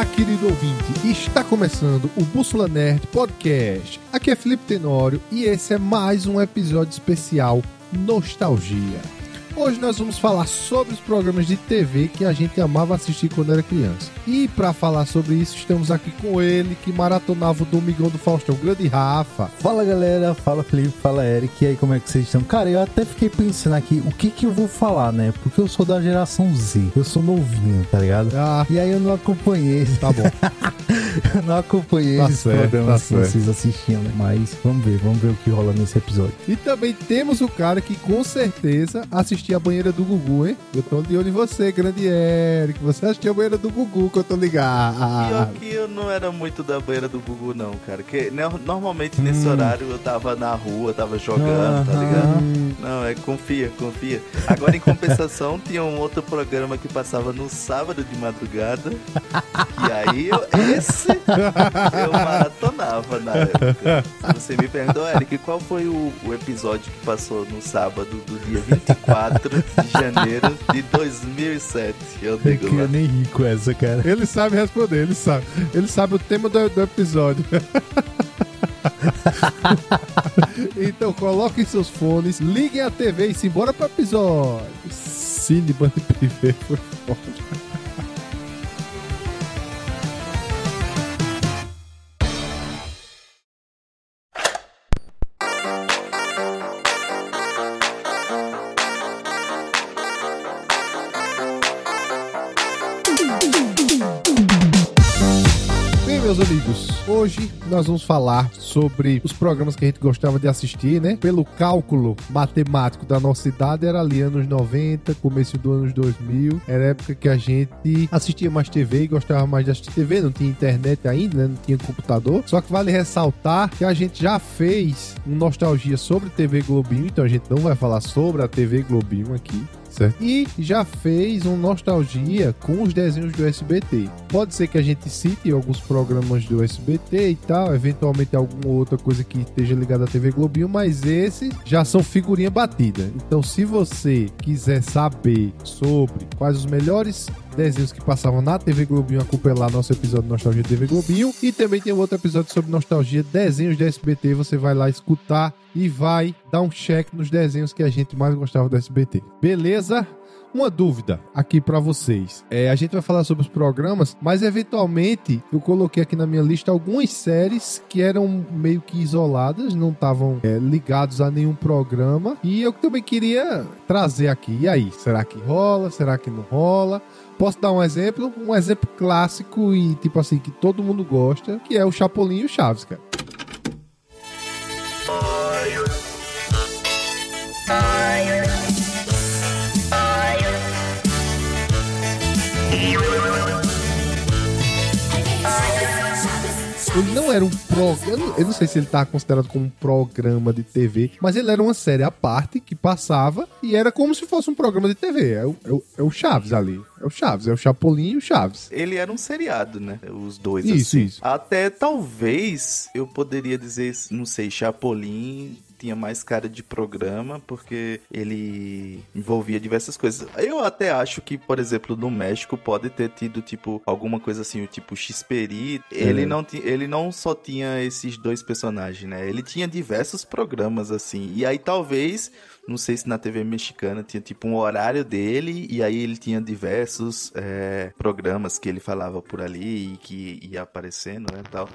Olá, querido ouvinte! Está começando o Bússola Nerd Podcast. Aqui é Felipe Tenório e esse é mais um episódio especial Nostalgia. Hoje nós vamos falar sobre os programas de TV que a gente amava assistir quando era criança. E para falar sobre isso, estamos aqui com ele que maratonava o Domingão do Faustão, grande Rafa. Fala galera, fala Felipe, fala Eric, e aí como é que vocês estão? Cara, eu até fiquei pensando aqui, o que que eu vou falar, né? Porque eu sou da geração Z, eu sou novinho, tá ligado? Ah, E aí eu não acompanhei, tá bom. eu não acompanhei Tá esses certo, programas tá vocês assistiam, né? Mas vamos ver, vamos ver o que rola nesse episódio. E também temos o cara que com certeza assistia a banheira do Gugu, hein? Eu tô de olho em você, grande Eric. Você assistia a banheira do Gugu eu tô ligado. Pior que eu não era muito da banheira do Gugu, não, cara. Que no- normalmente nesse Hum. horário eu tava na rua, tava jogando, tá ligado? Não, é confia, confia. Agora, em compensação, tinha um outro programa que passava no sábado de madrugada. E aí, eu, esse eu maratonava na época. Se você me perguntou, Eric, qual foi o, o episódio que passou no sábado do dia 24 de janeiro de 2007? Eu Eu digo lá. nem rir com essa, cara. Ele sabe responder, ele sabe. Ele sabe o tema do, do episódio. então coloquem seus fones, liguem a TV e simbora pro episódio. Cine Band Privé foi foda. Amigos, hoje nós vamos falar sobre os programas que a gente gostava de assistir, né? Pelo cálculo matemático da nossa idade, era ali anos 90, começo dos anos 2000. Era época que a gente assistia mais TV e gostava mais de assistir TV. Não tinha internet ainda, né? Não tinha computador. Só que vale ressaltar que a gente já fez um nostalgia sobre TV Globinho, então a gente não vai falar sobre a TV Globinho aqui. Certo. E já fez um nostalgia com os desenhos do SBT. Pode ser que a gente cite alguns programas do SBT e tal, eventualmente alguma outra coisa que esteja ligada à TV Globinho, mas esses já são figurinha batida. Então, se você quiser saber sobre quais os melhores desenhos que passavam na TV Globinho, acompanha lá nosso episódio de Nostalgia TV Globinho. E também tem um outro episódio sobre nostalgia, desenhos do SBT. Você vai lá escutar e vai dar um check nos desenhos que a gente mais gostava do SBT. Beleza? Uma dúvida aqui pra vocês. É, a gente vai falar sobre os programas, mas eventualmente eu coloquei aqui na minha lista algumas séries que eram meio que isoladas, não estavam é, ligados a nenhum programa. E eu também queria trazer aqui. E aí, será que rola? Será que não rola? Posso dar um exemplo? Um exemplo clássico e tipo assim, que todo mundo gosta, que é o Chapolin e o Chaves, cara. Ele não era um programa. Eu não sei se ele tá considerado como um programa de TV, mas ele era uma série à parte que passava e era como se fosse um programa de TV. É o, é o- é o Chaves ali. É o Chaves, é o Chapolin e o Chaves. Ele era um seriado, né? Os dois, Isso, assim. isso. Até talvez eu poderia dizer, não sei, Chapolin tinha mais cara de programa, porque ele envolvia diversas coisas. Eu até acho que, por exemplo, no México pode ter tido, tipo, alguma coisa assim, o tipo Xperi. Ele, não ti- ele não só tinha esses dois personagens, né? Ele tinha diversos programas, assim. E aí talvez não sei se na TV mexicana tinha tipo um horário dele e aí ele tinha diversos é, programas que ele falava por ali e que ia aparecendo, né, tal.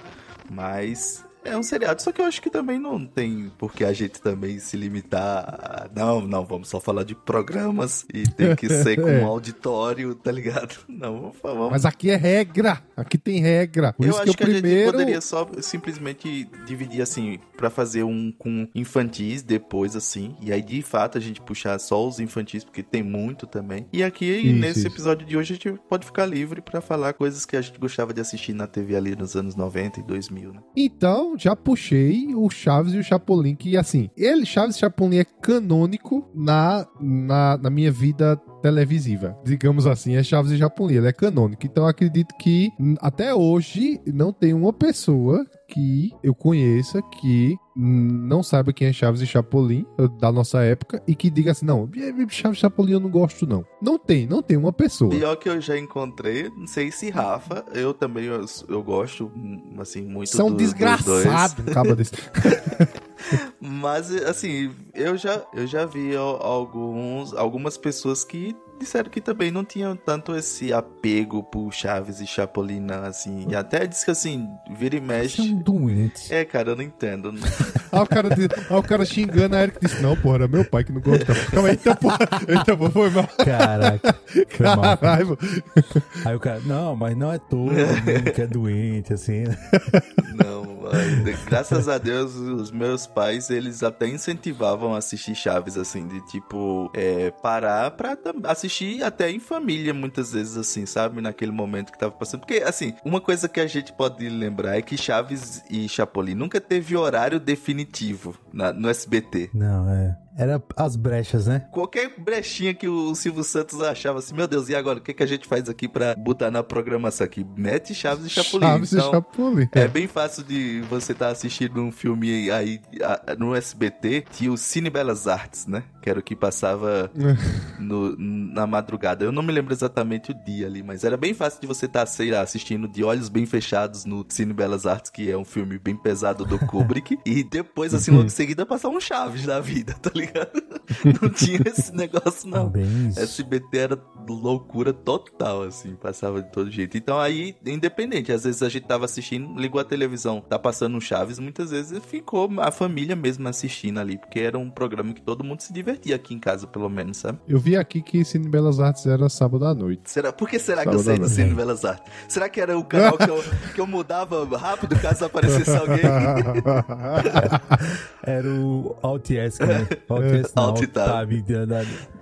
Mas é um seriado, só que eu acho que também não tem por que a gente também se limitar a... Não, não, vamos só falar de programas e tem que ser com É. um auditório, tá ligado? Não, vamos falar. Mas aqui é regra. Aqui tem regra. Por eu isso acho que que, o a gente primeiro. poderia só simplesmente dividir assim, pra fazer um com infantis depois, assim. E aí, de fato, a gente puxar só os infantis, porque tem muito também. E aqui, Isso, nesse isso. episódio de hoje, a gente pode ficar livre pra falar coisas que a gente gostava de assistir na TV ali nos anos 90 e 2000, né? Então, já puxei o Chaves e o Chapolin, que assim, ele, Chaves e Chapolin, é canônico na, na, na minha vida televisiva. Digamos assim, é Chaves e Chapolin, ele é canônico. Então eu acredito que hum, até hoje não tem uma pessoa que eu conheça que não saiba quem é Chaves e Chapolin da nossa época e que diga assim, não, Chaves e Chapolin eu não gosto não. Não tem, não tem uma pessoa. Pior que eu já encontrei, não sei se Rafa, eu também eu, eu gosto assim muito São do, desgraçados, acaba desse. Mas assim, eu já eu já vi alguns algumas pessoas que disseram que também não tinham tanto esse apego por Chaves e Chapolin, assim. E até disse que assim, vira e mexe. Você é um doente. É, cara, eu não entendo. ah, o cara, diz, ah, o cara xingando a Eric disse: Não, porra, era meu pai que não gostava. Calma aí, então, porra. Eita, porra, foi mal. Caraca. Foi Caralho. mal. Aí o cara, não, mas não é todo mundo que é doente, assim. Não, mas, graças a Deus, os meus pais, eles até incentivavam a assistir Chaves, assim, de tipo, é, parar pra assistir assistir até em família, muitas vezes, assim, sabe? Naquele momento que tava passando. Porque, assim, uma coisa que a gente pode lembrar é que Chaves e Chapolin nunca teve horário definitivo na, no SBT. Não, é. Era as brechas, né? Qualquer brechinha que o Silvio Santos achava assim, meu Deus, e agora? O que, que a gente faz aqui pra botar na programação aqui? Mete Chaves e Chapolin. Chaves então, e Chapolin. É bem fácil de você estar tá assistindo um filme aí no SBT, tinha o Cine Belas Artes, né? Que era o que passava no, na madrugada. Eu não me lembro exatamente o dia ali, mas era bem fácil de você estar, tá, sei lá, assistindo de olhos bem fechados no Cine Belas Artes, que é um filme bem pesado do Kubrick, e depois, assim, logo em seguida, passar um Chaves da vida, tá ligado? Ligado? Não tinha esse negócio, não. SBT era loucura total, assim, passava de todo jeito. Então aí, independente, às vezes a gente tava assistindo, ligou a televisão, tá passando um Chaves, muitas vezes ficou a família mesmo assistindo ali, porque era um programa que todo mundo se divertia aqui em casa, pelo menos, sabe? Eu vi aqui que Cine Belas Artes era sábado à noite. Será? Por que será sábado que eu sei do Cine Belas Artes? Será que era o canal que eu, que eu mudava rápido caso aparecesse alguém? era o Alt S, Alt Tab.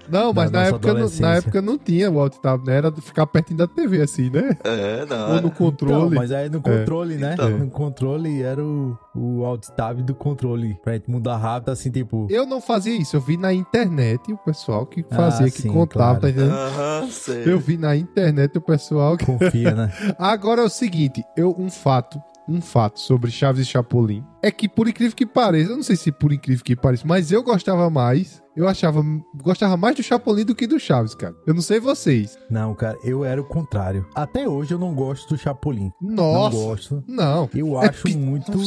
Não, mas na época, não, na época não tinha o alt tab, né? Era ficar pertinho da TV, assim, né? É, não. Ou no controle. Então, mas aí no controle, é. né? Então. No controle era o, o alt tab do controle. Pra gente mudar rápido, assim, tipo. Eu não fazia isso, eu vi na internet o pessoal que fazia, ah, que sim, contava, claro. tá entendendo? Aham, sei. Eu vi na internet o pessoal que. Confia, né? Agora é o seguinte, eu, um fato um fato sobre Chaves e Chapolin é que, por incrível que pareça, eu não sei se por incrível que pareça, mas eu gostava mais eu achava, gostava mais do Chapolin do que do Chaves, cara. Eu não sei vocês. Não, cara, eu era o contrário. Até hoje eu não gosto do Chapolin. Nossa. Não gosto. Não. Eu é acho muito,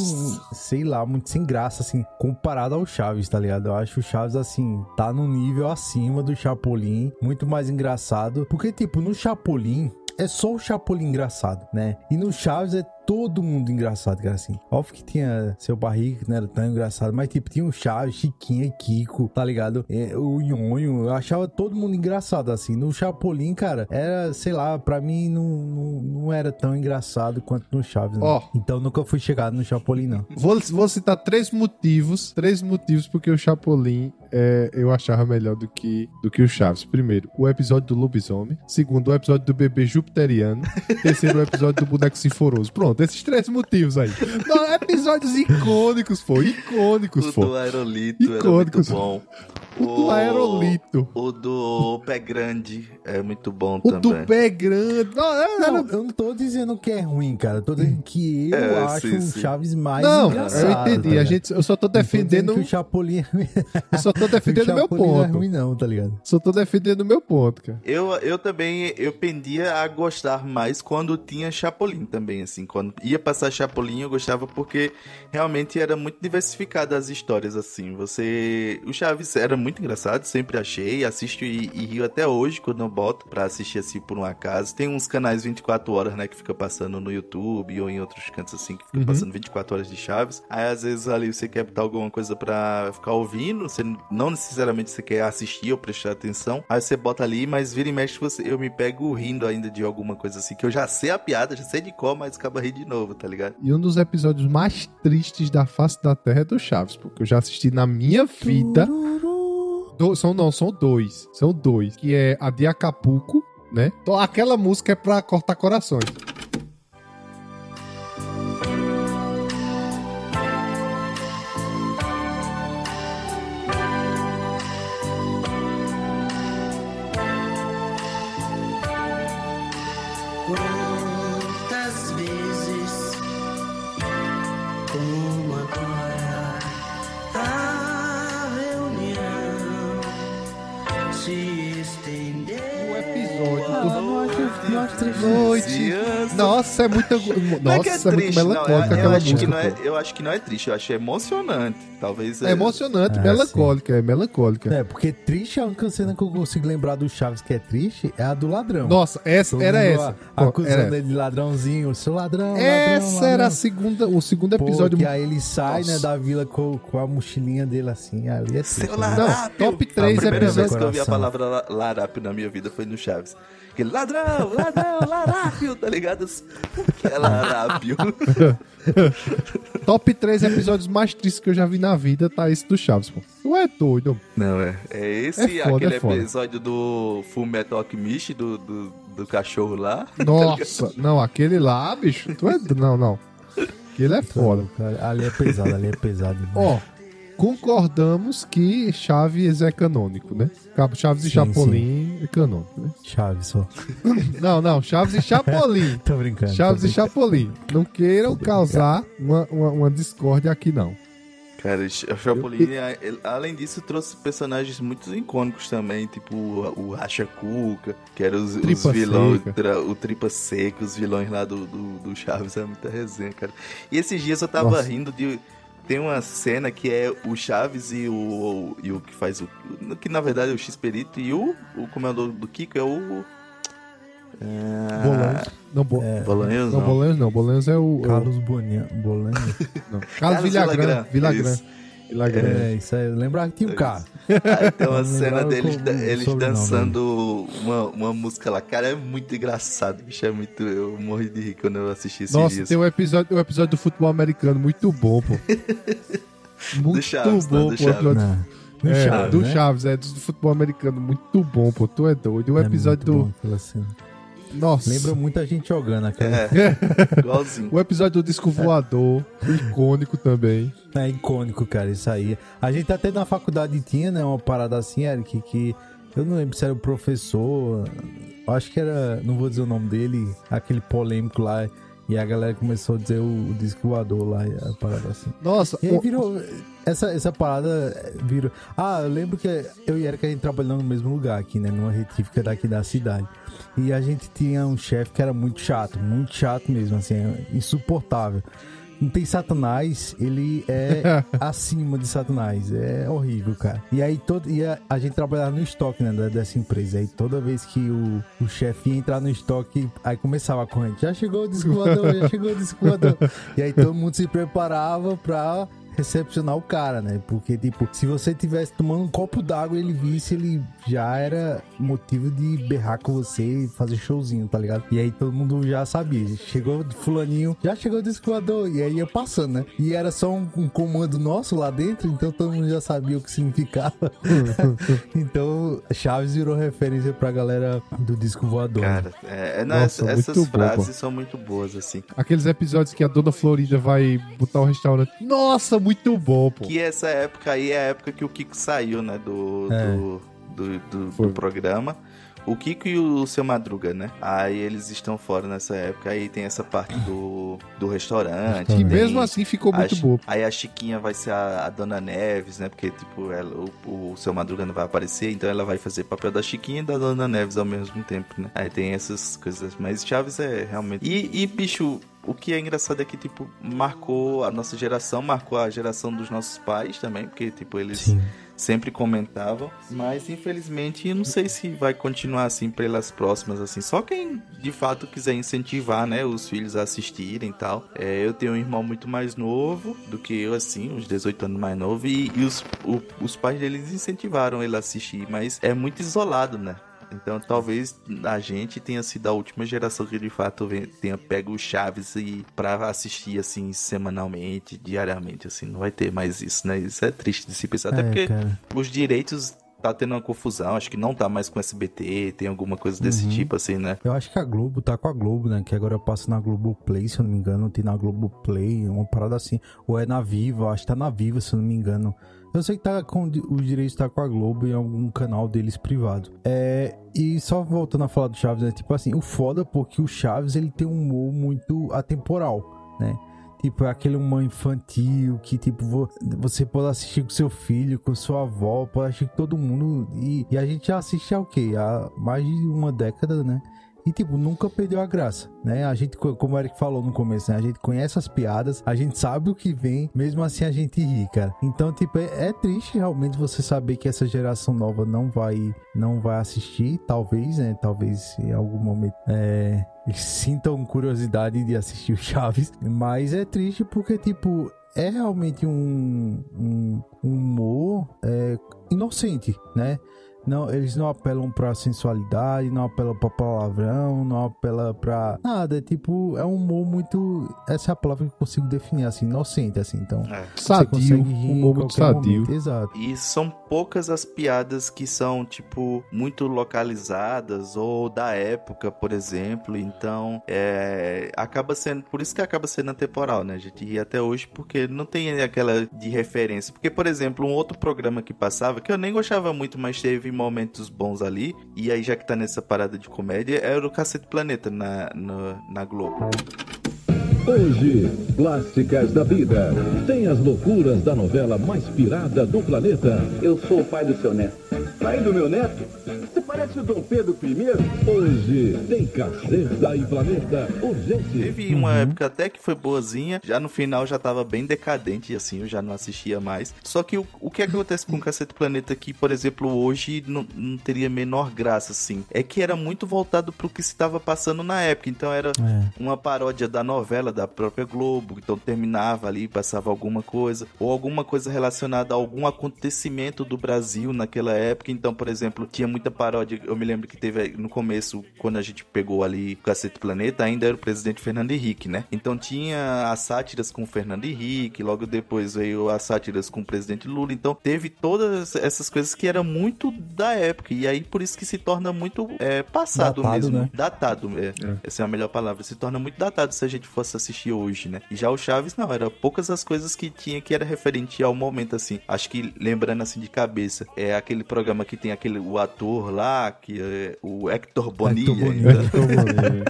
sei lá, muito sem graça, assim, comparado ao Chaves, tá ligado? Eu acho o Chaves, assim, tá no nível acima do Chapolin, muito mais engraçado. Porque, tipo, no Chapolin, é só o Chapolin engraçado, né? E no Chaves é todo mundo engraçado, cara, assim. Óbvio que tinha seu barriga, que não era tão engraçado, mas tipo, tinha o Chaves, Chiquinha Kiko, tá ligado? É, o Nhonho, eu achava todo mundo engraçado, assim. No Chapolin, cara, era, sei lá, pra mim não, não, não era tão engraçado quanto no Chaves, né? oh. Então nunca fui chegado no Chapolin, não. Vou, vou citar três motivos, três motivos porque o Chapolin é, eu achava melhor do que, do que o Chaves. Primeiro, o episódio do lobisomem. Segundo, o episódio do bebê jupiteriano. Terceiro, o episódio do boneco sinforoso. Pronto, esses três motivos aí. Não, episódios icônicos, pô. Icônicos, o pô. O do aerolito icônicos. era muito bom. O, do aerolito. O do pé grande é muito bom o também. O do pé grande. Não, é, não, eu não tô dizendo que é ruim, cara. Eu tô dizendo que eu é, acho sim, o Chaves mais não, engraçado. Não, eu entendi. Tá a gente, eu só tô defendendo... que o Chapolin... Eu só tô defendendo o meu ponto. Não é ruim não, tá ligado? Só tô defendendo o meu ponto, cara. Eu, eu também, eu pendia a gostar mais quando tinha Chapolin também, assim. Quando ia passar Chapolin, eu gostava porque realmente era muito diversificada as histórias, assim. Você... O Chaves era muito engraçado, sempre achei. Assisto e, e rio até hoje quando eu boto pra assistir assim por um acaso. Tem uns canais 24 horas, né, que fica passando no YouTube ou em outros cantos assim, que fica uhum. passando 24 horas de Chaves. Aí às vezes ali você quer botar alguma coisa pra ficar ouvindo, você não necessariamente você quer assistir ou prestar atenção. Aí você bota ali, mas vira e mexe você, eu me pego rindo ainda de alguma coisa assim, que eu já sei a piada, já sei de qual, mas acaba rindo de novo, tá ligado? E um dos episódios mais tristes da face da Terra é do Chaves, porque eu já assisti na minha vida. Do, são não, são dois. São dois. Que é a de Acapulco, né? Então, aquela música é pra cortar corações. Nossa, é muito. Não é, que é, Nossa, é muito triste, não. Eu, melancólica eu aquela acho que música. não é, eu acho que não é triste, eu acho emocionante. Talvez É emocionante, É, melancólica, é melancólica. É, porque triste é a única cena que eu consigo lembrar do Chaves que é triste, é a do ladrão. Nossa, essa Todo era essa. Acusando era ele de ladrãozinho, seu ladrão, Essa ladrão. era a segunda, o segundo Pô, episódio. que aí ele sai, né, Nossa. da vila com, com a mochilinha dele assim, ali é triste. Seu né? larápio. top três A primeira episódios- vez que eu vi a palavra la- larápio na minha vida foi no Chaves. Aquele ladrão, ladrão, larápio, tá ligado? O que é larápio? Top 3 episódios mais tristes que eu já vi na vida, tá esse do Chaves, pô. Tu é doido. Não, é. É esse, É foda, aquele é episódio do Full Metal Alchemist, do, do, do cachorro lá. Nossa, não, aquele lá, bicho, tu é. Não, não. Aquele é foda. Cara, Ali é pesado, ali é pesado. Ó, concordamos que Chaves é canônico, né? Chaves e Sim, Chapolin é canônico, né? Chaves só. Não, não, Chaves e Chapolin. Tô brincando. Chaves tô e Chapolin. Não queiram causar uma, uma, uma discórdia aqui, não. Cara, o Chapolin, a- ele- além disso, trouxe personagens muito icônicos também, tipo o, o Racha Cuca, que era os, os Tripa vilões, tra- o Tripa Seca, os vilões lá do, do, do Chaves, é muita resenha, cara. E esses dias eu tava Nossa. rindo de. Tem uma cena que é o Chaves e o, e o que faz o. Que na verdade é o X-Perito e o, o comendador do Kiko é o. É, Bolanhos. Não, bo... Bolanhos, não, não. Bolanhos não. Bolanhos é o. Carlos Boninha, Bolanho. Não. Carlos Carlos. Villagrán, Villagrán. Villagrán. É, isso aí. Eu lembrava que tinha um carro. Aí tem uma Eu cena deles, eles dançando uma, uma música lá. Cara, é muito engraçado, bicho. É muito. Eu morri de rir quando eu assisti esses Nossa, tem um episódio, um episódio do futebol americano muito bom, pô. Muito Chaves, né? bom, Do pô. Chaves. episódio- Não. No é, Chaves, do né? Chaves, é, do futebol americano. Muito bom, pô. Tu é doido. O É episódio muito do. Nossa. Lembra muita gente jogando aquela. É, igualzinho. O episódio do disco voador, icônico também. É icônico, cara, isso aí. A gente até na faculdade tinha, né, uma parada assim, Eric, que eu não lembro se era o professor, eu acho que era, não vou dizer o nome dele, aquele polêmico lá, e a galera começou a dizer o, o disco voador lá, e a parada assim. Nossa, E aí virou. Essa, essa parada virou. Ah, eu lembro que eu e Eric a gente trabalhando no mesmo lugar aqui, né? Numa retífica daqui da cidade. E a gente tinha um chefe que era muito chato, muito chato mesmo, assim, insuportável. Não tem Satanás, ele é acima de Satanás. É horrível, cara. E aí todo, e a, a gente trabalhava no estoque, né, dessa empresa. Aí toda vez que o, o chefe ia entrar no estoque, aí começava a corrente. Já chegou o descoador, já chegou o descoador. E aí todo mundo se preparava pra recepcionar o cara, né? Porque, tipo, se você tivesse tomando um copo d'água e ele visse, ele já era motivo de berrar com você e fazer showzinho, tá ligado? E aí todo mundo já sabia. Chegou fulaninho, já chegou o descoador. E aí ia passando, né? E era só um, um comando nosso lá dentro, então todo mundo já sabia o que significava. então, Chaves virou referência pra galera do disco voador. Cara, é, é, não, Nossa, essa- essas frases pô. são muito boas, assim. aqueles episódios que a dona Florida vai botar o restaurante. Nossa, muito bom, pô. Que essa época aí é a época que o Kiko saiu, né? Do, É. do, do, do- do programa. O Kiko e o seu Madruga, né? Aí eles estão fora nessa época. Aí tem essa parte do, do restaurante. E mesmo assim ficou a muito bom. Aí a Chiquinha vai ser a, a Dona Neves, né? Porque, tipo, ela, o, o seu Madruga não vai aparecer, então ela vai fazer papel da Chiquinha e da Dona Neves ao mesmo tempo, né? Aí tem essas coisas. Mas Chaves é realmente. E, e bicho. O que é engraçado é que, tipo, marcou a nossa geração, marcou a geração dos nossos pais também, porque, tipo, eles Sim. sempre comentavam, mas infelizmente eu não sei se vai continuar assim pelas próximas assim. Só quem de fato quiser incentivar, né, os filhos a assistirem e tal. É, eu tenho um irmão muito mais novo do que eu assim, uns 18 anos mais novo e, e os, o- os pais deles incentivaram ele a assistir, mas é muito isolado, né? Então talvez a gente tenha sido a última geração que de fato tenha pego o Chaves e pra assistir assim semanalmente, diariamente, assim, não vai ter mais isso, né? Isso é triste de se pensar, até É, porque cara. os direitos tá tendo uma confusão, acho que não tá mais com SBT, tem alguma coisa desse Uhum. tipo assim, né? Eu acho que a Globo tá com a Globo, né? Que agora passa na Globo Play, se eu não me engano. Tem na Globo Play, uma parada assim. Ou é na Viva, acho que tá na Viva, se eu não me engano. Eu sei que tá com di- os direitos tá com a Globo em algum canal deles privado. É, e só voltando a falar do Chaves, né? Tipo assim, o foda porque o Chaves ele tem um humor muito atemporal, né? Tipo, é aquele humor infantil que, tipo, vo- você pode assistir com seu filho, com sua avó, pode assistir com todo mundo. E, e a gente já assiste há o quê? Há mais de uma década, né? E, tipo, nunca perdeu a graça, né? A gente, como o Eric falou no começo, né? A gente conhece as piadas, a gente sabe o que vem, mesmo assim a gente ri, cara. Então, tipo, é, é triste realmente você saber que essa geração nova não vai, não vai assistir, talvez, né? Talvez em algum momento. É, sintam curiosidade de assistir o Chaves, mas é triste porque, tipo, é realmente um, um, um humor é, inocente, né? Não, eles não apelam pra sensualidade, não apelam pra palavrão, não apelam pra nada. É tipo, é um humor muito. Essa é a palavra que eu consigo definir, assim, inocente, assim. Então, é. sadio, um humor muito sadio. Momento. Exato. E são poucas as piadas que são, tipo, muito localizadas ou da época, por exemplo. Então, é. Acaba sendo. Por isso que acaba sendo atemporal, né? A gente ri até hoje porque não tem aquela de referência. Porque, por exemplo, um outro programa que passava, que eu nem gostava muito, mas teve momentos bons ali. E aí, já que tá nessa parada de comédia, era o Cacete Planeta na, na, na Globo. Hoje, Plásticas da Vida. Tem as loucuras da novela mais pirada do planeta. Eu sou o pai do seu neto. Pai do meu neto? Parece o Dom Pedro I. Hoje tem Caceta e Planeta urgente. Teve uma uhum. época até que foi boazinha. Já no final já tava bem decadente, assim, eu já não assistia mais. Só que o, o que acontece com Caceta e Planeta que, por exemplo, hoje não, não teria menor graça, assim. É que era muito voltado pro que se estava passando na época. Então era é. uma paródia da novela da própria Globo, então terminava ali, passava alguma coisa, ou alguma coisa relacionada a algum acontecimento do Brasil naquela época. Então, por exemplo, tinha muita paródia. Eu me lembro que teve no começo, quando a gente pegou ali o Cacete Planeta, ainda era o presidente Fernando Henrique, né? Então tinha as sátiras com o Fernando Henrique, logo depois veio as sátiras com o presidente Lula. Então teve todas essas coisas que era muito da época. E aí por isso que se torna muito é, passado datado, mesmo. Né? Datado, é. é. Essa é a melhor palavra. Se torna muito datado se a gente fosse assistir hoje, né? E já o Chaves, não, era poucas as coisas que tinha que era referente ao momento, assim. Acho que, lembrando assim de cabeça, é aquele programa que tem aquele, o ator lá, que é o Hector Bonilla. Hector Bonilla.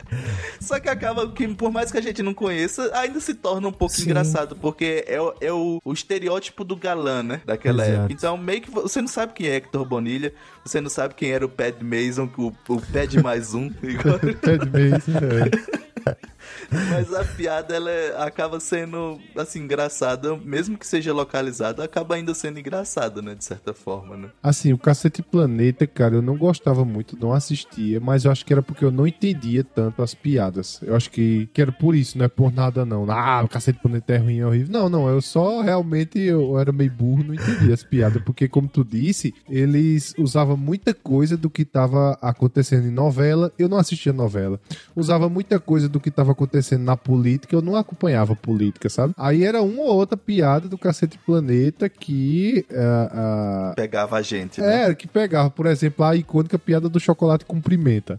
Só que acaba que, por mais que a gente não conheça, ainda se torna um pouco Sim. engraçado, porque é, é o, o, estereótipo do galã, né? Daquela Exato. época. Então, meio que você não sabe quem é Hector Bonilla, você não sabe quem era o Pad Mason, o, o Pad mais um. Pad Mason, é. Mas a piada ela é, acaba sendo assim engraçada, mesmo que seja localizada, acaba ainda sendo engraçada, né, de certa forma, né? Assim, o Cacete Planeta, cara, eu não gostava muito, não assistia, mas eu acho que era porque eu não entendia tanto as piadas. Eu acho que, que era por isso, não é por nada não. Ah, o Cacete Planeta é ruim, é horrível. Não, não, eu só realmente eu era meio burro, não entendia as piadas, porque como tu disse, eles usavam muita coisa do que estava acontecendo em novela. Eu não assistia novela. Usava muita coisa do que estava acontecendo na política, eu não acompanhava política, sabe? Aí era uma ou outra piada do Cacete Planeta que. Uh, uh, pegava a gente, né? É, que pegava, por exemplo, a icônica piada do chocolate com pimenta.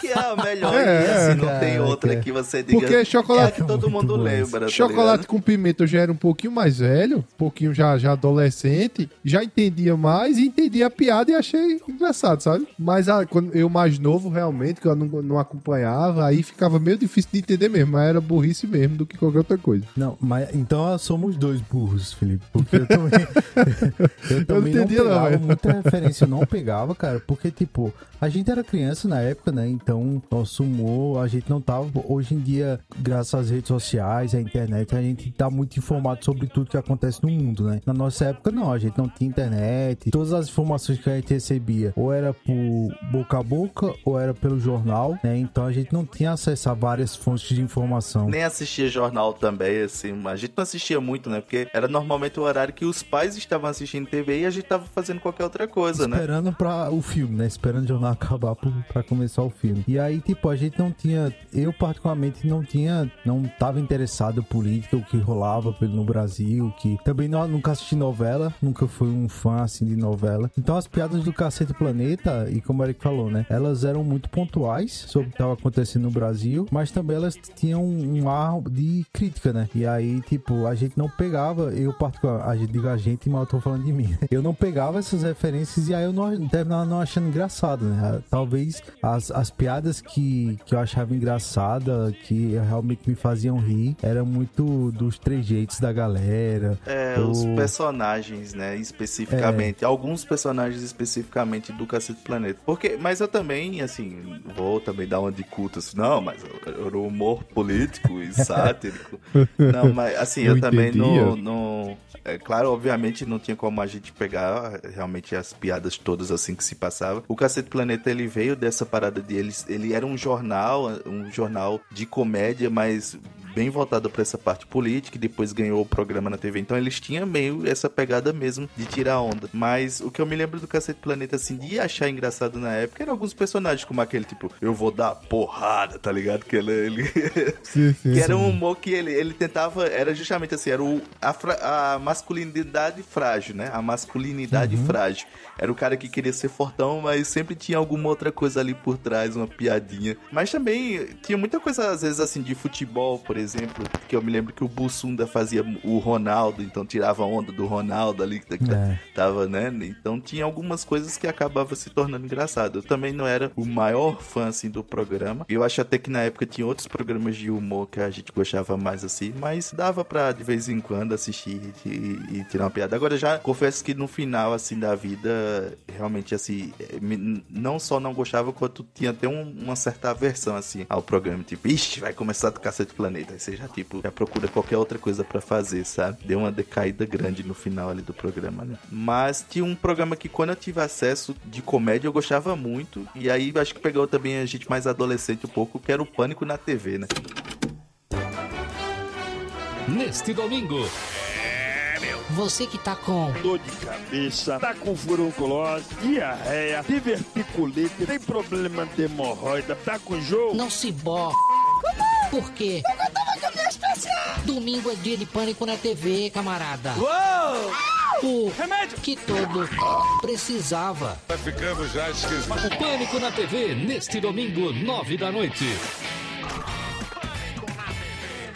que é a melhor, é, assim, não tem outra que você diga. Porque chocolate. É que todo mundo lembra. Tá chocolate com pimenta eu já era um pouquinho mais velho, um pouquinho já, já adolescente, já entendia mais e entendia a piada e achei engraçado, sabe? Mas a, quando eu mais novo, realmente, que eu não, não acompanhava, aí ficava meio difícil de entender mesmo, mas era burrice mesmo do que qualquer outra coisa. Não, mas então somos dois burros, Felipe. Porque eu também, eu também eu não, não pegava não, muita referência, eu não pegava, cara, porque tipo, a gente era criança na época, né? Então, nosso humor, a gente não tava. Hoje em dia, graças às redes sociais, à internet, a gente tá muito informado sobre tudo que acontece no mundo, né? Na nossa época, não, a gente não tinha internet. Todas as informações que a gente recebia, ou era por boca a boca, ou era pelo jornal, né? Então a gente não tinha acesso a várias fontes de informação. Nem assistia jornal também, assim. A gente não assistia muito, né? Porque era normalmente o horário que os pais estavam assistindo TV e a gente tava fazendo qualquer outra coisa, Esperando né? Esperando pra o filme, né? Esperando o jornal acabar para começar o filme. E aí, tipo, a gente não tinha, eu particularmente não tinha, não tava interessado em política, o que rolava no Brasil, que também não, nunca assisti novela, nunca fui um fã assim de novela. Então as piadas do Cacete Planeta, e como o Eric falou, né, elas eram muito pontuais sobre o que tava acontecendo no Brasil, mas também elas tinham um ar de crítica, né? E aí, tipo, a gente não pegava, eu particular, a gente digo a gente, mas eu tô falando de mim. Eu não pegava essas referências e aí eu não terminava não achando engraçado, né? Talvez as, as piadas que, que eu achava engraçada, que realmente me faziam rir, era muito dos trejeitos da galera. É, os personagens, né, especificamente. Alguns personagens especificamente do Cacete Planeta. Porque, mas eu também, assim, vou também dar uma de culto, assim, não, mas era humor político e sático. não, mas assim, eu, Eu também não, não... É claro, obviamente não tinha como a gente pegar realmente as piadas todas assim que se passava. O Cacete Planeta, ele veio dessa parada de eles, ele era um jornal, um jornal de comédia, mas bem voltado para essa parte política e depois ganhou o programa na TV. Então eles tinham meio essa pegada mesmo de tirar onda. Mas o que eu me lembro do Cacete Planeta, assim, de achar engraçado na época, eram alguns personagens como aquele tipo, eu vou dar porrada, tá ligado? Que ele. ele... Sim, sim, que era um humor que ele, ele tentava, era justamente assim, era o, a, fra- a masculinidade frágil, né? A masculinidade frágil. Era o cara que queria ser fortão, mas sempre tinha alguma outra coisa ali por trás, uma piadinha. Mas também tinha muita coisa, às vezes, assim, de futebol, por exemplo, que eu me lembro que o Bussunda fazia o Ronaldo, então tirava onda do Ronaldo ali, que tá- É. tava, né? Então tinha algumas coisas que acabava se tornando engraçado. Eu também não era o maior fã, assim, do programa. Eu acho até que na época tinha outros programas de humor que a gente gostava mais, assim, mas dava pra, de vez em quando, assistir e, e tirar uma piada. Agora, já confesso que no final, assim, da vida, realmente, assim, eh, não só não gostava, quanto tinha até um- uma certa aversão, assim, ao programa. Tipo, ixi, vai começar do Cacete Planeta. Aí você já, tipo, já procura qualquer outra coisa pra fazer, sabe? Deu uma decaída grande no final ali do programa, né? Mas tinha um programa que quando eu tive acesso de comédia eu gostava muito. E aí acho que pegou também a gente mais adolescente um pouco, que era o Pânico na TV, né? Neste domingo, Você que tá com dor de cabeça, tá com furunculose, diarreia, diverticulite, tem problema de hemorroida, tá com jogo. Não Se Bo. Por quê? Domingo é dia de pânico na TV, camarada. O remédio que todo precisava. o Pânico na TV, neste domingo, nove da noite.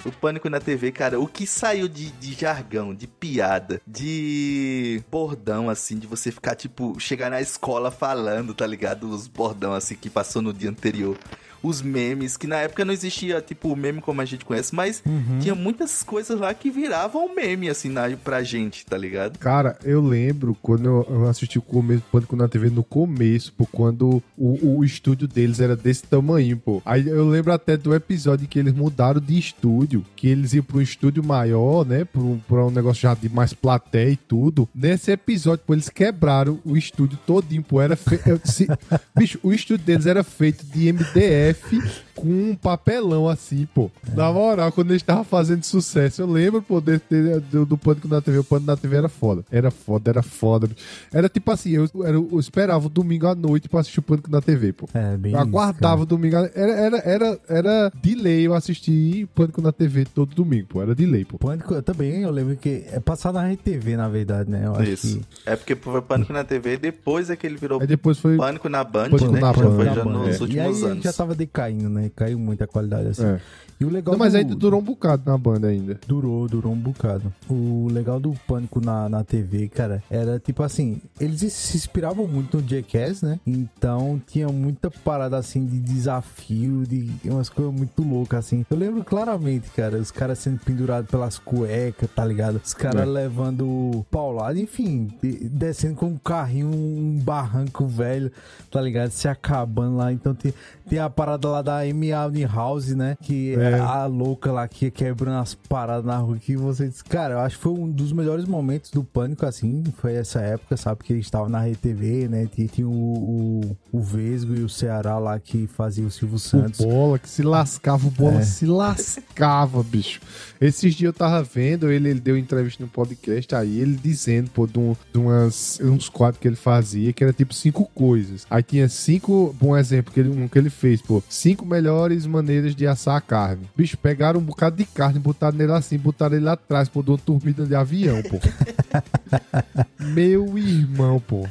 O Pânico na TV, cara, o que saiu de, de jargão, de piada, de bordão, assim, de você ficar, tipo, chegar na escola falando, tá ligado? Os bordão, assim, que passou no dia anterior. Os memes, que na época não existia, tipo, o meme como a gente conhece, mas tinha muitas coisas lá que viravam meme, assim, na, pra gente, tá ligado? Cara, eu lembro quando eu- assisti o começo Pânico na TV no começo, pô, quando o, o estúdio deles era desse tamanho, pô. Aí eu lembro até do episódio em que eles mudaram de estúdio, que eles iam pra um estúdio maior, né, pra um, pra um negócio já de mais plateia e tudo. Nesse episódio, pô, eles quebraram o estúdio todinho, pô. Era fe... eu- se- Bicho, o estúdio deles era feito de MDF chefe com um papelão assim, pô. Na moral, quando eles estavam fazendo sucesso, eu lembro, pô, de- de- do, do Pânico na TV. O Pânico na TV era foda. Era foda, era foda. Era tipo assim, eu, era- eu esperava o domingo à noite pra assistir o Pânico na TV, pô. É, bem Eu isso, aguardava o domingo. à- Era, era, era, era de lei eu assistir Pânico na TV todo domingo, pô. Era de lei, pô. Pânico eu também, eu lembro que é passar na RTV, na verdade, né? Eu acho Isso. que É porque foi Pânico na TV, depois é que ele virou Aí depois foi. Pânico na Band, Pânico né? na já Band, foi já Band, nos é. e aí últimos ele anos. já tava decaindo, né? Caiu muito a qualidade assim. É. E o legal Não, mas do- aí durou um bocado na banda ainda. Durou, durou um bocado. O legal do Pânico na, na TV, cara, era tipo assim, eles se inspiravam muito no Jackass, né? Então tinha muita parada assim de desafio, de umas coisas muito loucas assim. Eu lembro claramente, cara, os caras sendo pendurados pelas cuecas, tá ligado? Os caras É. levando paulada, enfim, de- descendo com um carrinho, um barranco velho, tá ligado? Se acabando lá. Então tem, tem a parada lá da Amy House, né? Que é É. a louca lá que quebrando as paradas na rua que você disse, cara, eu acho que foi um dos melhores momentos do pânico, assim, foi essa época, sabe, que eles estavam na RTV, né, tinha, tinha o, o, o Vesgo e o Ceará lá que fazia o Silvio Santos. O Bola, que se lascava, o Bola É. se lascava, bicho. Esses dias eu tava vendo, ele, ele deu entrevista no podcast, aí ele dizendo, pô, de, um- de umas, uns quadros que ele fazia, que era tipo cinco coisas. Aí tinha cinco, um exemplo que ele, um que ele fez, pô, cinco melhores maneiras de assar a carne. Bicho, pegaram um bocado de carne, botaram nele assim, botaram ele lá atrás, pô, de uma turbina de avião, pô. Meu irmão, pô.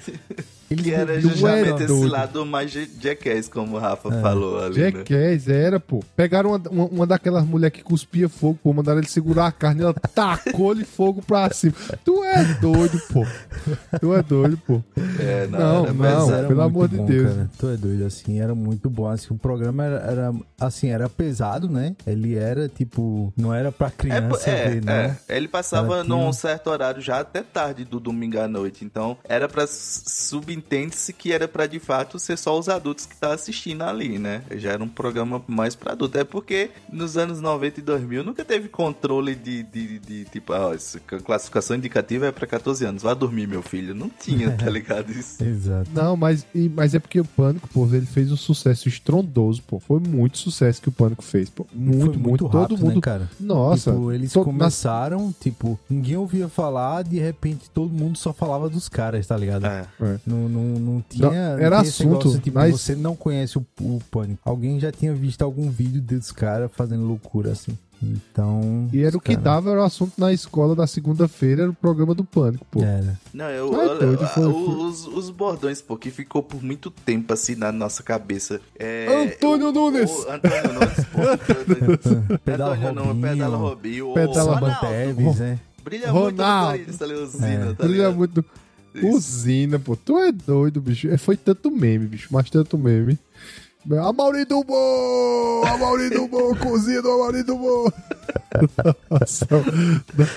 Eles Que era justamente é esse doido. lado mais ja- jackass, como o Rafa falou ali, né? Jackass, era, pô. Pegaram uma, uma, uma daquelas mulheres que cuspia fogo, pô. Mandaram ele segurar a carne, ela tacou-lhe fogo pra cima. Tu é doido, pô. Tu é doido, pô. É, não, Não, era não, pesado. pelo amor de bom, Deus. Cara. Tu é doido, assim, era muito bom. Assim, o programa era, era, assim, era pesado, né? Ele era, tipo, não era pra É, criança é, ver, não. é. Ele passava Era num certo horário já até tarde do domingo à noite. Então, era pra. Subentende-se que era pra de fato ser só os adultos que estavam assistindo ali, né? Já era um programa mais pra adulto. É porque nos anos 90 e 2000 nunca teve controle de, de, de, tipo, ah, essa classificação indicativa é pra 14 anos. Vá dormir, meu filho. Não tinha, tá ligado? Isso. Exato. Não, mas, e- mas é porque o Pânico, pô, ele fez um sucesso estrondoso, pô. Foi muito sucesso que o Pânico fez, pô. Muito, Foi muito. rápido, todo mundo. né, cara? Nossa. Tipo, eles to- começaram, tipo, ninguém ouvia falar, de repente todo mundo só falava dos caras, tá ligado? É. É. Não, não, não tinha. Não, era assunto, negócio, tipo, mas- você não conhece o, o Pânico. Alguém já tinha visto algum vídeo dos caras fazendo loucura assim. Então. E era o que cara- dava, era o assunto na escola da segunda-feira, era o programa do Pânico, pô. Era. Não, eu, é olha, doido, foi- o- os, os bordões, pô, que ficou por muito tempo assim na nossa cabeça. É, Antônio o- Nunes! o Antônio Nunes, pô. Pedala Antônio não, Robinho. Pedala Robinho. o Pedala Ronaldo, Teves, né? Brilha muito no Ronaldo. Corinthians, tá ali, usina, tá Brilha ligado? muito. Isso. Usina, pô. Tu é doido, bicho. É, Foi tanto meme, bicho. Mas tanto meme. A Mauri do Bo! A Mauri do Bo! Cozinha do Mauri do Bo! Nossa,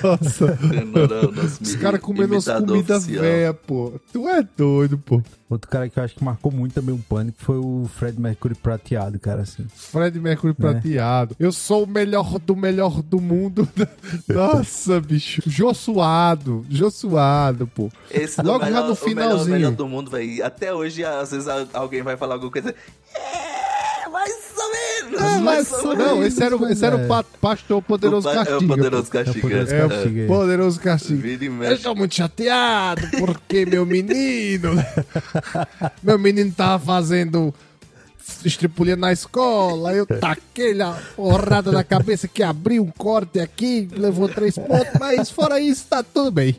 nossa. Não, Os caras comendo umas imitador comidas velhas, pô. Tu é doido, pô. Outro cara que eu acho que marcou muito também o Pânico foi o Fred Mercury prateado, cara, assim. Fred Mercury prateado. Eu sou o melhor do melhor do mundo. Nossa, bicho. Jô suado. Jô suado, pô. Esse do Logo já melhor, no o melhor, finalzinho. melhor do mundo, velho. Até hoje, às vezes, alguém vai falar alguma coisa. É, mais ou menos. É, mais mas, ou menos. não, esse era, o- esse era o pa- pastor poderoso O pa- castigo. É o poderoso castigo. poderoso é. É, poderoso castigo. Eu estou muito chateado porque meu menino. meu menino tava fazendo estripulia na escola. Eu taquei a porrada na cabeça que abriu um corte aqui, levou três pontos, mas fora isso, tá tudo bem.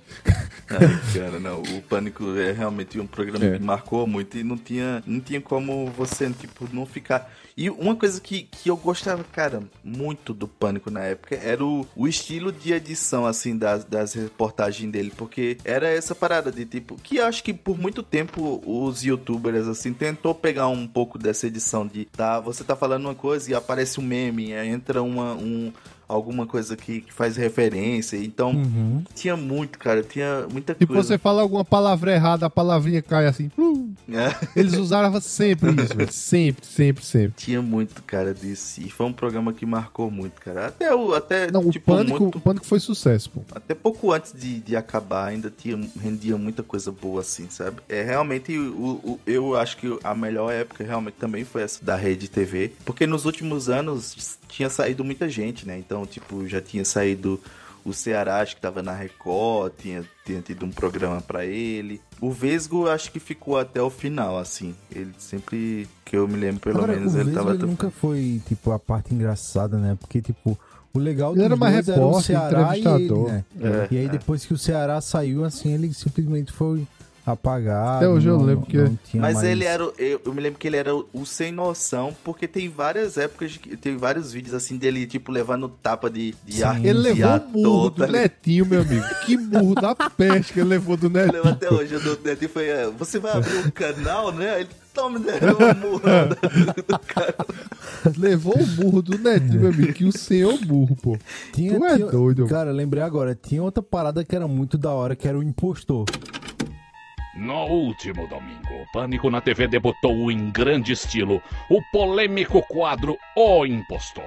Ai, cara, não. O Pânico é realmente um programa É. que marcou muito e não tinha, não tinha como você, tipo, não ficar. E uma coisa que, que eu gostava, cara, muito do Pânico na época era o, o estilo de edição, assim, das, das reportagens dele. Porque era essa parada de tipo. Que acho que por muito tempo os youtubers, assim, tentou pegar um pouco dessa edição de. Tá, você tá falando uma coisa e aparece um meme, entra uma. Um, alguma coisa que, que faz referência. Então, Uhum. tinha muito, cara. Tinha muita Tipo, coisa. você fala alguma palavra errada, a palavrinha cai assim. plum. É. Eles usavam sempre isso, velho. Sempre, sempre, sempre. Tinha muito, cara, disso. E foi um programa que marcou muito, cara. Até o. Até, Não, o tipo, pânico, muito. o pânico foi sucesso, pô. Até pouco antes de, de acabar, ainda tinha, rendia muita coisa boa, assim, sabe? É realmente, o, o- eu acho que a melhor época realmente também foi essa da Rede TV. Porque nos últimos anos tinha saído muita gente, né? Então, tipo, já tinha saído o Ceará, acho que tava na Record, tinha, tinha tido um programa pra ele. O Vesgo, acho que ficou até o final, assim. Ele sempre, que eu me lembro, pelo Agora, menos, o ele Vesgo, tava... ele nunca foi, tipo, a parte engraçada, né? Porque, tipo, o legal Ele dos era mais dois era o repórter, Ceará e ele, né? É, e aí, é. depois que o Ceará saiu, assim, ele simplesmente foi apagado. Até hoje eu não- lembro que- não tinha Mas mais- ele era. o- Eu, eu me lembro que ele era o, o sem noção, porque tem várias épocas, de, que- tem vários vídeos assim dele, tipo, levando tapa de, de Sim. ar. Ele de levou o murro do ligado? Netinho, meu amigo. Que murro da peste que ele levou do Eu Netinho. lembro até hoje, eu do Netinho foi. é, Você vai abrir um canal, né? Ele toma, né? Eu murro do, do cara. Levou o murro do Netinho, meu amigo. Que o senhor murro, pô. Tinha, Tu é tinha- doido. Cara, lembrei agora, tinha outra parada que era muito da hora, que era o impostor. No último domingo, o Pânico na TV debutou em grande estilo o polêmico quadro O Impostor.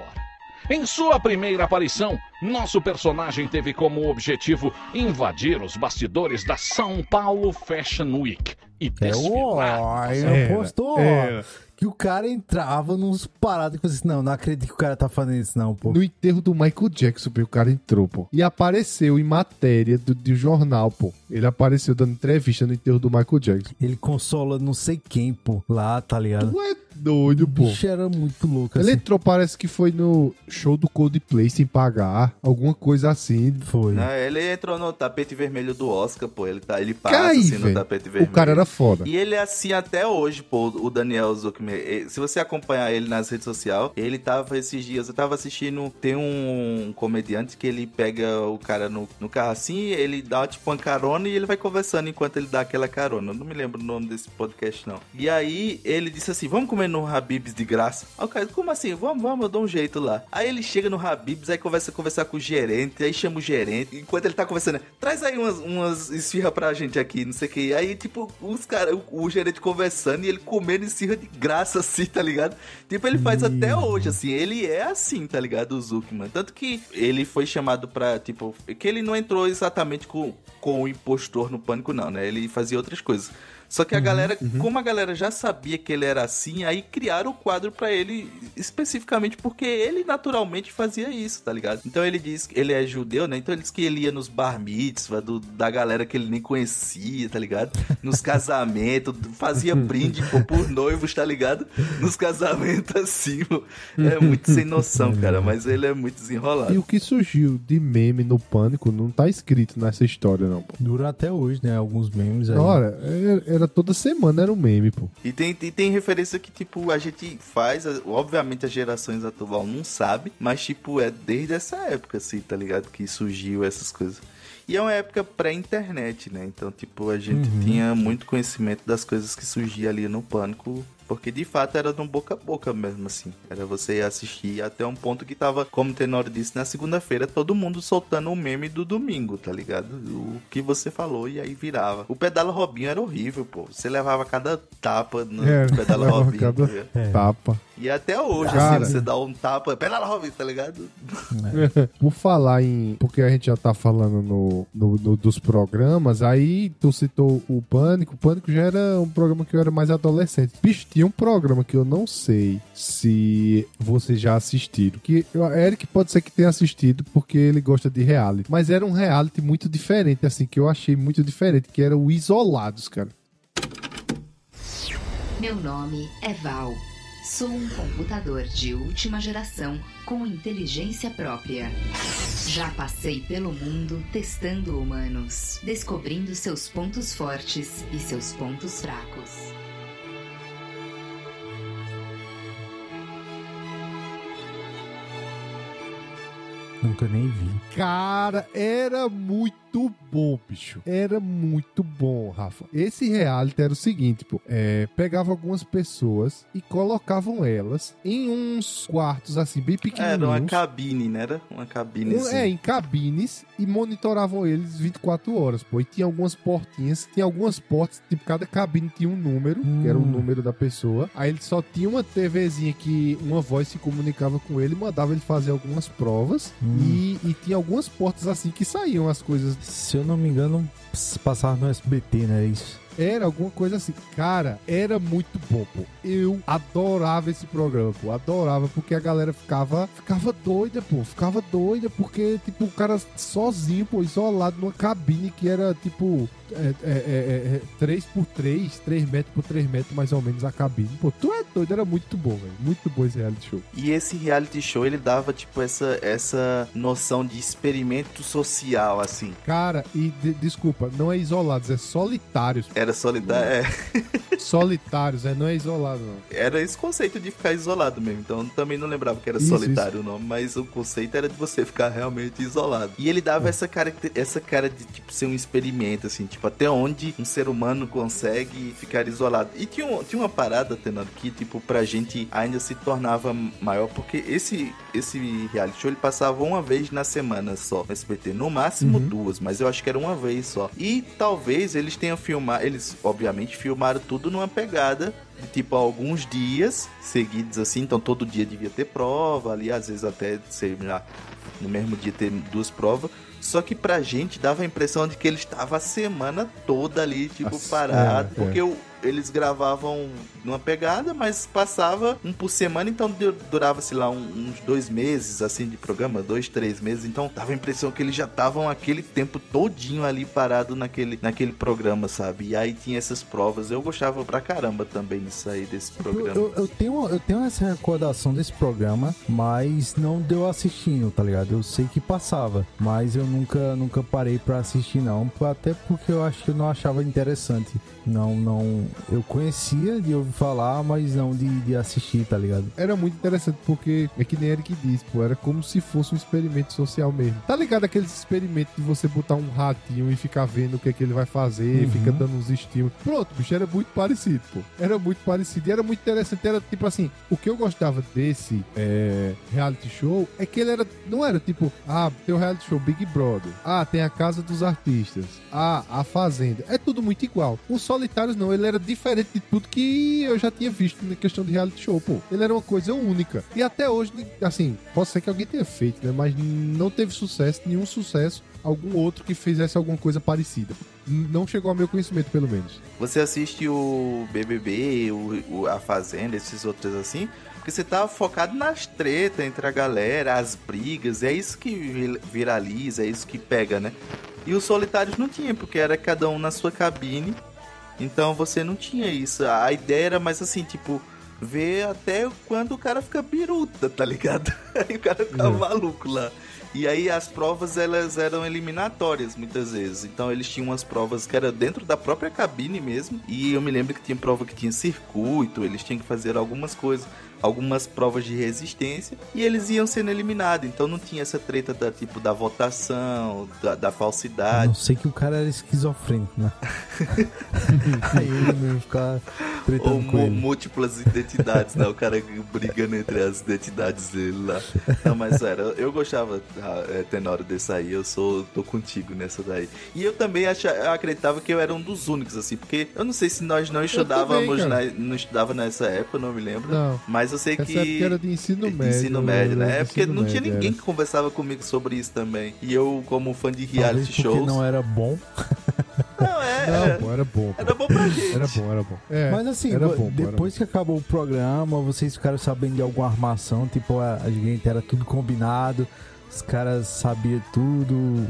Em sua primeira aparição, nosso personagem teve como objetivo invadir os bastidores da São Paulo Fashion Week e É o desfilar. Era, impostor. era. Que o cara entrava nos paradas que você disse, não, não acredito que o cara tá fazendo isso não, pô. No enterro do Michael Jackson, o cara entrou, pô. E apareceu em matéria do, do jornal, pô. Ele apareceu dando entrevista no enterro do Michael Jackson. Ele consola não sei quem, pô, lá, tá ligado? Tu é doido, O pô. bicho era muito louco, Ele assim. entrou, parece que foi no show do Coldplay sem pagar, alguma coisa assim. Foi. Não, ele entrou no tapete vermelho do Oscar, pô. Ele, tá, ele passa Cai, assim no tapete O vermelho. cara era foda. E ele é assim até hoje, pô, o Daniel Zuckerman. Eh, Se você acompanhar ele nas redes sociais, ele tava esses dias, eu tava assistindo, tem um comediante que ele pega o cara no, no carro assim, ele dá tipo uma carona e ele vai conversando enquanto ele dá aquela carona. Eu não me lembro o nome desse podcast, não. E aí ele disse assim, vamos comer no Habib's de graça. Aí o cara, como assim? Vamos, vamos, eu dou um jeito lá. Aí ele chega no Habib's, aí conversa conversar com o gerente, aí chama o gerente, enquanto ele tá conversando, traz aí umas, umas esfirra pra gente aqui, não sei o que. Aí, tipo, os caras, o, o gerente conversando e ele comendo esfirra de graça, assim, tá ligado? Tipo, ele faz até hoje, assim, ele é assim, tá ligado? O Zuckman. Tanto que ele foi chamado pra, tipo, que ele não entrou exatamente com, com o impostor no pânico, não, né? Ele fazia outras coisas. Só que a galera, como a galera já sabia que ele era assim, aí criaram o quadro pra ele especificamente porque ele naturalmente fazia isso, tá ligado? Então ele diz que ele é judeu, né? Então ele diz que ele ia nos bar mitzvah do, da galera que ele nem conhecia, tá ligado? Nos casamentos, fazia brinde pô, por noivos, tá ligado? Nos casamentos assim, pô. É muito sem noção, cara, mas ele é muito desenrolado. E o que surgiu de meme no pânico não tá escrito nessa história, não, pô. Dura até hoje, né? Alguns memes aí. Ora, era, era toda semana, era um meme, pô. E tem, e tem referência que, tipo, a gente faz, obviamente as gerações atual não sabe, mas, tipo, é desde essa época, assim, tá ligado? Que surgiu essas coisas. E é uma época pré-internet, né? Então, tipo, a gente tinha muito conhecimento das coisas que surgiam ali no Pânico. Porque de fato era no boca a boca mesmo, assim. Era você assistir até um ponto que tava, como o Tenor disse, na segunda-feira, todo mundo soltando o meme do domingo, tá ligado? O que você falou e aí virava. O pedala Robinho era horrível, pô. Você levava cada tapa no Era, pedala Robinho. cada- tá? É. Tapa. E até hoje, Cara. assim, você dá um tapa, pedala Robinho, tá ligado? Por falar em. Porque a gente já tá falando no, no- no- dos programas, aí tu citou o Pânico. O Pânico já era um programa que eu era mais adolescente. Bicho, tinha um programa que eu não sei se vocês já assistiram. Que o Eric pode ser que tenha assistido porque ele gosta de reality. Mas era um reality muito diferente, assim, que eu achei muito diferente, que era o Isolados, cara. Meu nome é Val. Sou um computador de última geração com inteligência própria. Já passei pelo mundo testando humanos, descobrindo seus pontos fortes e seus pontos fracos. Nunca nem vi. Cara, era muito bom, bicho. Era muito bom, Rafa. Esse reality era o seguinte, pô. É, pegava algumas pessoas e colocavam elas em uns quartos, assim, bem pequenininhos. Era uma cabine, né? Era uma cabine, Um- assim. É, em cabines e monitoravam eles 24 horas, pô. E tinha algumas portinhas, tinha algumas portas, tipo, cada cabine tinha um número, que era o Hum. número da pessoa. Aí ele só tinha uma TVzinha que uma voz se comunicava com ele, mandava ele fazer algumas provas. Hum. E, e tinha algumas portas assim que saíam as coisas. Se eu não me engano, passava no SBT, né? Isso. Era alguma coisa assim. Cara, era muito bom, pô. Eu adorava esse programa, pô. Adorava, porque a galera ficava, ficava doida, pô. Ficava doida, porque, tipo, o cara sozinho, pô, isolado numa cabine que era, tipo, é, é, é, é, 3x3, 3 metros por 3 metros, mais ou menos, a cabine. Pô, tu é doido, era muito bom, velho. Muito bom esse reality show. E esse reality show, ele dava, tipo, essa, essa noção de experimento social, assim. Cara, e de- desculpa, não é isolados, é solitários. Era solitário, é, solitários, é, não é isolado, não. era esse conceito de ficar isolado mesmo. Então eu também não lembrava que era Isso, solitário o nome, mas o conceito era de você ficar realmente isolado. E ele dava essa cara, essa cara de tipo ser um experimento, assim, tipo, até onde um ser humano consegue ficar isolado. E tinha, um- tinha uma parada, Tenado, que, tipo, pra gente ainda se tornava maior, porque esse, esse reality show ele passava uma vez na semana só no SBT, no máximo Uhum. duas, mas eu acho que era uma vez só. E talvez eles tenham filmado, eles obviamente filmaram tudo numa pegada de tipo alguns dias seguidos assim, então todo dia devia ter prova ali, às vezes até sei lá, no mesmo dia ter duas provas. Só que pra gente dava a impressão de que ele estava a semana toda ali, tipo, parado. é, é. porque o, eles gravavam numa pegada, mas passava um por semana, então du- durava, sei lá, uns dois meses, assim, de programa, dois, três meses. Então dava a impressão que eles já estavam aquele tempo todinho ali parado naquele, naquele programa, sabe? E aí tinha essas provas. Eu gostava pra caramba também disso aí, desse Eu, programa. eu, eu tenho, eu tenho essa recordação desse programa, mas não deu assistindo, tá ligado? Eu sei que passava, mas eu nunca, nunca parei pra assistir, não. Até porque eu acho que eu não achava interessante. Não, não. Eu conhecia de ouvir falar, mas não de, de assistir, tá ligado? Era muito interessante porque é que nem Eric disse, pô, era como se fosse um experimento social mesmo. Tá ligado aqueles experimentos de você botar um ratinho e ficar vendo o que é que ele vai fazer, Uhum. fica dando uns estímulos. Pronto, bicho, era muito parecido, pô. Era muito parecido e era muito interessante. Era tipo assim, o que eu gostava desse é, reality show é que ele era, não era tipo, ah, tem o reality show Big Brother, ah, tem a Casa dos Artistas, ah, a Fazenda. É tudo muito igual. Os Solitários não, ele era diferente de tudo que eu já tinha visto na questão de reality show, pô. Ele era uma coisa única. E até hoje, assim, pode ser que alguém tenha feito, né? Mas não teve sucesso, nenhum sucesso, algum outro que fizesse alguma coisa parecida. Não chegou ao meu conhecimento, pelo menos. Você assiste o BBB, o, o- a Fazenda, esses outros assim, porque você tá focado nas tretas entre a galera, as brigas, é isso que vi- viraliza, é isso que pega, né? E os solitários não tinha, porque era cada um na sua cabine, então você não tinha isso. A ideia era mais assim, tipo, ver até quando o cara fica biruta, tá ligado? Aí o cara ficava maluco lá. E aí as provas elas eram eliminatórias muitas vezes. Então eles tinham umas provas que era dentro da própria cabine mesmo. E eu me lembro que tinha prova que tinha circuito, eles tinham que fazer algumas coisas, algumas provas de resistência e eles iam sendo eliminados. Então não tinha essa treta da tipo da votação, da, da falsidade. não sei que o cara era esquizofrênico, né? Aí ele mesmo ficava Ou tretando com mu- ele. múltiplas identidades, né? O cara brigando entre as identidades dele lá. Não, mas era, eu gostava, ah, é, Tenório, desse aí. Eu sou, tô contigo nessa daí. E eu também acha, eu acreditava que eu era um dos únicos, assim, porque eu não sei se nós não estudávamos, na, não estudava nessa época, não me lembro. Não. Mas eu sei Essa que. época era de ensino médio. Ensino médio, né? É porque não tinha médio, ninguém era. que conversava comigo sobre isso também. E eu, como fã de reality shows. não era bom. Não, é. Não, é- pô, era bom. pô. Era bom pra gente. Era bom, era bom. É, Mas assim, bom, depois que acabou o programa, vocês ficaram sabendo de alguma armação, tipo, a, a gente era tudo combinado, os caras sabiam tudo.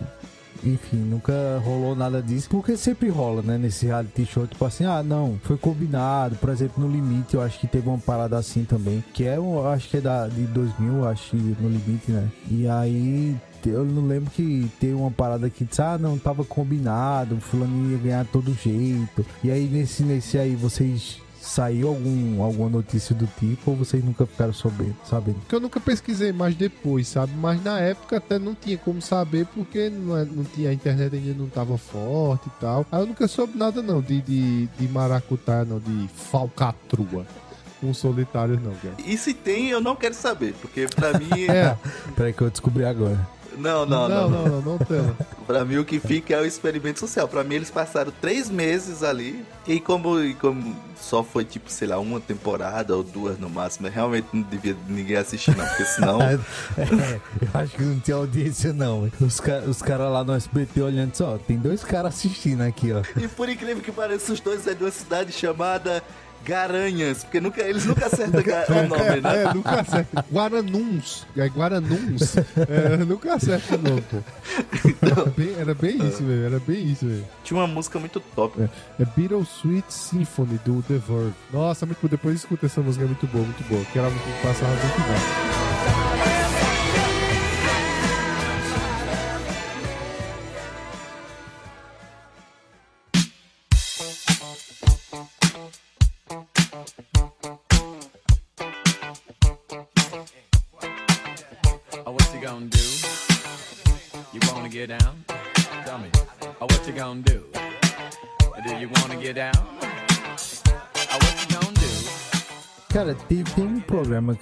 Enfim, nunca rolou nada disso. Porque sempre rola, né? Nesse reality show, tipo assim, ah, não, foi combinado. Por exemplo, no limite, eu acho que teve uma parada assim também. Que é, eu acho que é da, de 2000, eu acho, no limite, né? E aí, eu não lembro que teve uma parada que disse, ah, não, tava combinado, fulano ia ganhar todo jeito. E aí, nesse, nesse aí, vocês saiu algum, alguma notícia do tipo ou vocês nunca ficaram sabendo? sabendo? que eu nunca pesquisei mais depois, sabe? Mas na época até não tinha como saber porque não, é- não tinha a internet ainda não tava forte e tal. Aí eu nunca soube nada não de, de, de maracutá, não, de falcatrua. Com solitários não, cara. E se tem, eu não quero saber, porque pra mim. É, Peraí que eu descobri agora. Não, não, não, não. não, não, não, tem. Pra mim o que fica é o experimento social. Pra mim eles passaram três meses ali. E como, e como só foi tipo, sei lá, uma temporada ou duas no máximo, realmente não devia ninguém assistir, não, porque senão. É, eu acho que não tinha audiência, não. Os, ca os caras lá no SBT olhando só, tem dois caras assistindo aqui, ó. E por incrível que pareça, os dois é de uma cidade chamada Garanhas, porque nunca, eles nunca acertam o nome, né? É, nunca acerta. Guaranuns. É, Guaranuns. É, nunca acerta o nome, pô. Era bem, era bem isso, velho. Era bem isso, velho. Tinha uma música muito top. É Bittersweet Symphony do The Verve. Nossa, muito, depois escuta essa música, é muito boa, muito boa. Que era que passava no final.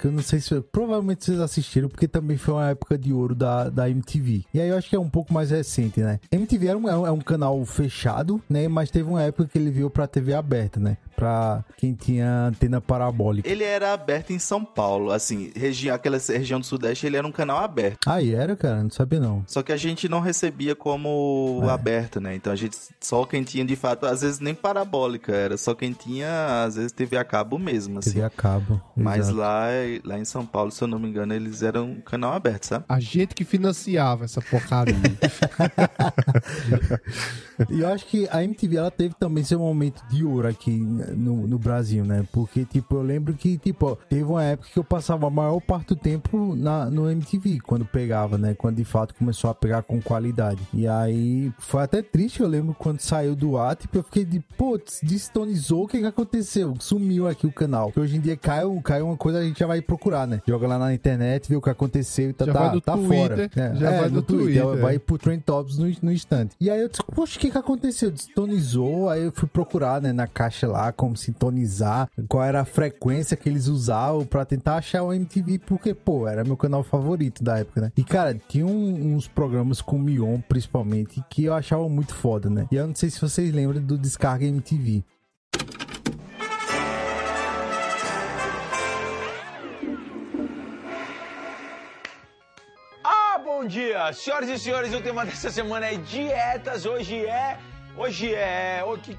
Programa que eu não sei se. Provavelmente vocês assistiram, porque também foi uma época de ouro da, da MTV. E aí eu acho que é um pouco mais recente, né? MTV era um, é um- é um canal fechado, né? Mas teve uma época que ele veio pra TV aberta, né? Pra quem tinha antena parabólica. Ele era aberto em São Paulo, assim, regi aquela região do Sudeste, ele era um canal aberto. Aí era, cara, não sabia não. Só que a gente não recebia como É. aberto, né? Então a gente só quem tinha de fato, às vezes nem parabólica, era só quem tinha, às vezes TV a cabo mesmo, assim. TV a cabo. Mas exato. lá, lá em São Paulo, se eu não me engano, eles eram um canal aberto, sabe? A gente que financiava essa porcaria. E eu acho que a MTV ela teve também seu momento de ouro aqui no, no Brasil, né? Porque, tipo, eu lembro que, tipo, ó, teve uma época que eu passava a maior parte do tempo na, no MTV, quando pegava, né? Quando de fato começou a pegar com qualidade. E aí foi até triste, eu lembro quando saiu do ar, tipo, eu fiquei de, putz, destonizou, o que que aconteceu? Sumiu aqui o canal. Que hoje em dia cai, um- cai uma coisa, a gente já vai procurar, né? Joga lá na internet, vê o que aconteceu e tá, Já tá, vai do tá Twitter, fora. já vai no do Twitter, vai é. pro Trend Tops no, no instante. E aí eu disse, poxa, o que que aconteceu? Destonizou, aí eu fui procurar, né, na caixa lá, como sintonizar, qual era a frequência que eles usavam pra tentar achar o MTV, porque, pô, era meu canal favorito da época, né? E, cara, tinha um- uns programas com o Mion, principalmente, que eu achava muito foda, né? E eu não sei se vocês lembram do Descarga MTV. Bom dia! Senhoras e senhores, o tema dessa semana é dietas. Hoje é. Hoje é. o que,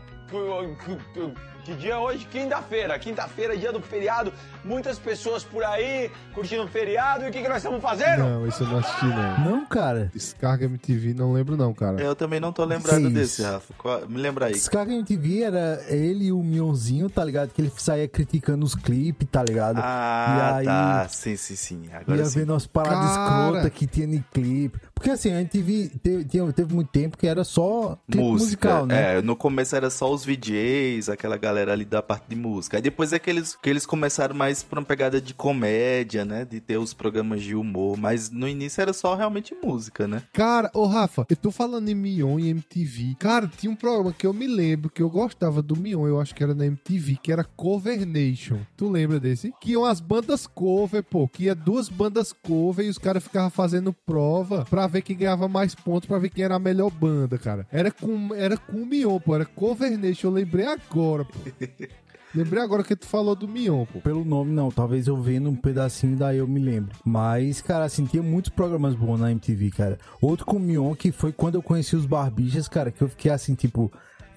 que, dia é hoje? Quinta-feira. Quinta-feira, dia do feriado. Muitas pessoas por aí curtindo o feriado. E o que, que nós estamos fazendo? não, isso eu não assisti, não. Não, cara. Descarga MTV, não lembro não, cara. Eu também não tô lembrado Sim. desse, Rafa. Qual- Me lembra aí. Descarga MTV era ele e o Mionzinho, tá ligado? Que ele saía criticando os clipes, tá ligado? Ah, e aí, tá. Sim, sim, sim. Agora ia sim. vendo as paradas Cara. escrotas que tinha no clipe. Porque assim, a MTV teve, teve muito tempo que era só clipe Música, musical, né? É, no começo era só os VJs, aquela galera ali da parte de música. Aí depois é que eles, que eles começaram mais pra uma pegada de comédia, né? De ter os programas de humor. Mas no início era só realmente música, né? Cara, ô Rafa, eu tô falando em Mion e MTV. Cara, tinha um programa que eu me lembro que eu gostava do Mion, eu acho que era na MTV, que era Cover Nation. Tu lembra desse? Que iam as bandas cover, pô, que ia duas bandas cover e os caras ficavam fazendo prova pra ver quem ganhava mais pontos, pra ver quem era a melhor banda, cara. Era com, era com o Mion, pô, era Cover Nation, eu lembrei agora, pô. Lembrei agora que tu falou do Mion, pô. Pelo nome, não. Talvez eu vendo um pedacinho, daí eu me lembro. Mas, cara, assim, tinha muitos programas bons na MTV, cara. Outro com o Mion, que foi quando eu conheci os Barbichas, cara, que eu fiquei assim, tipo,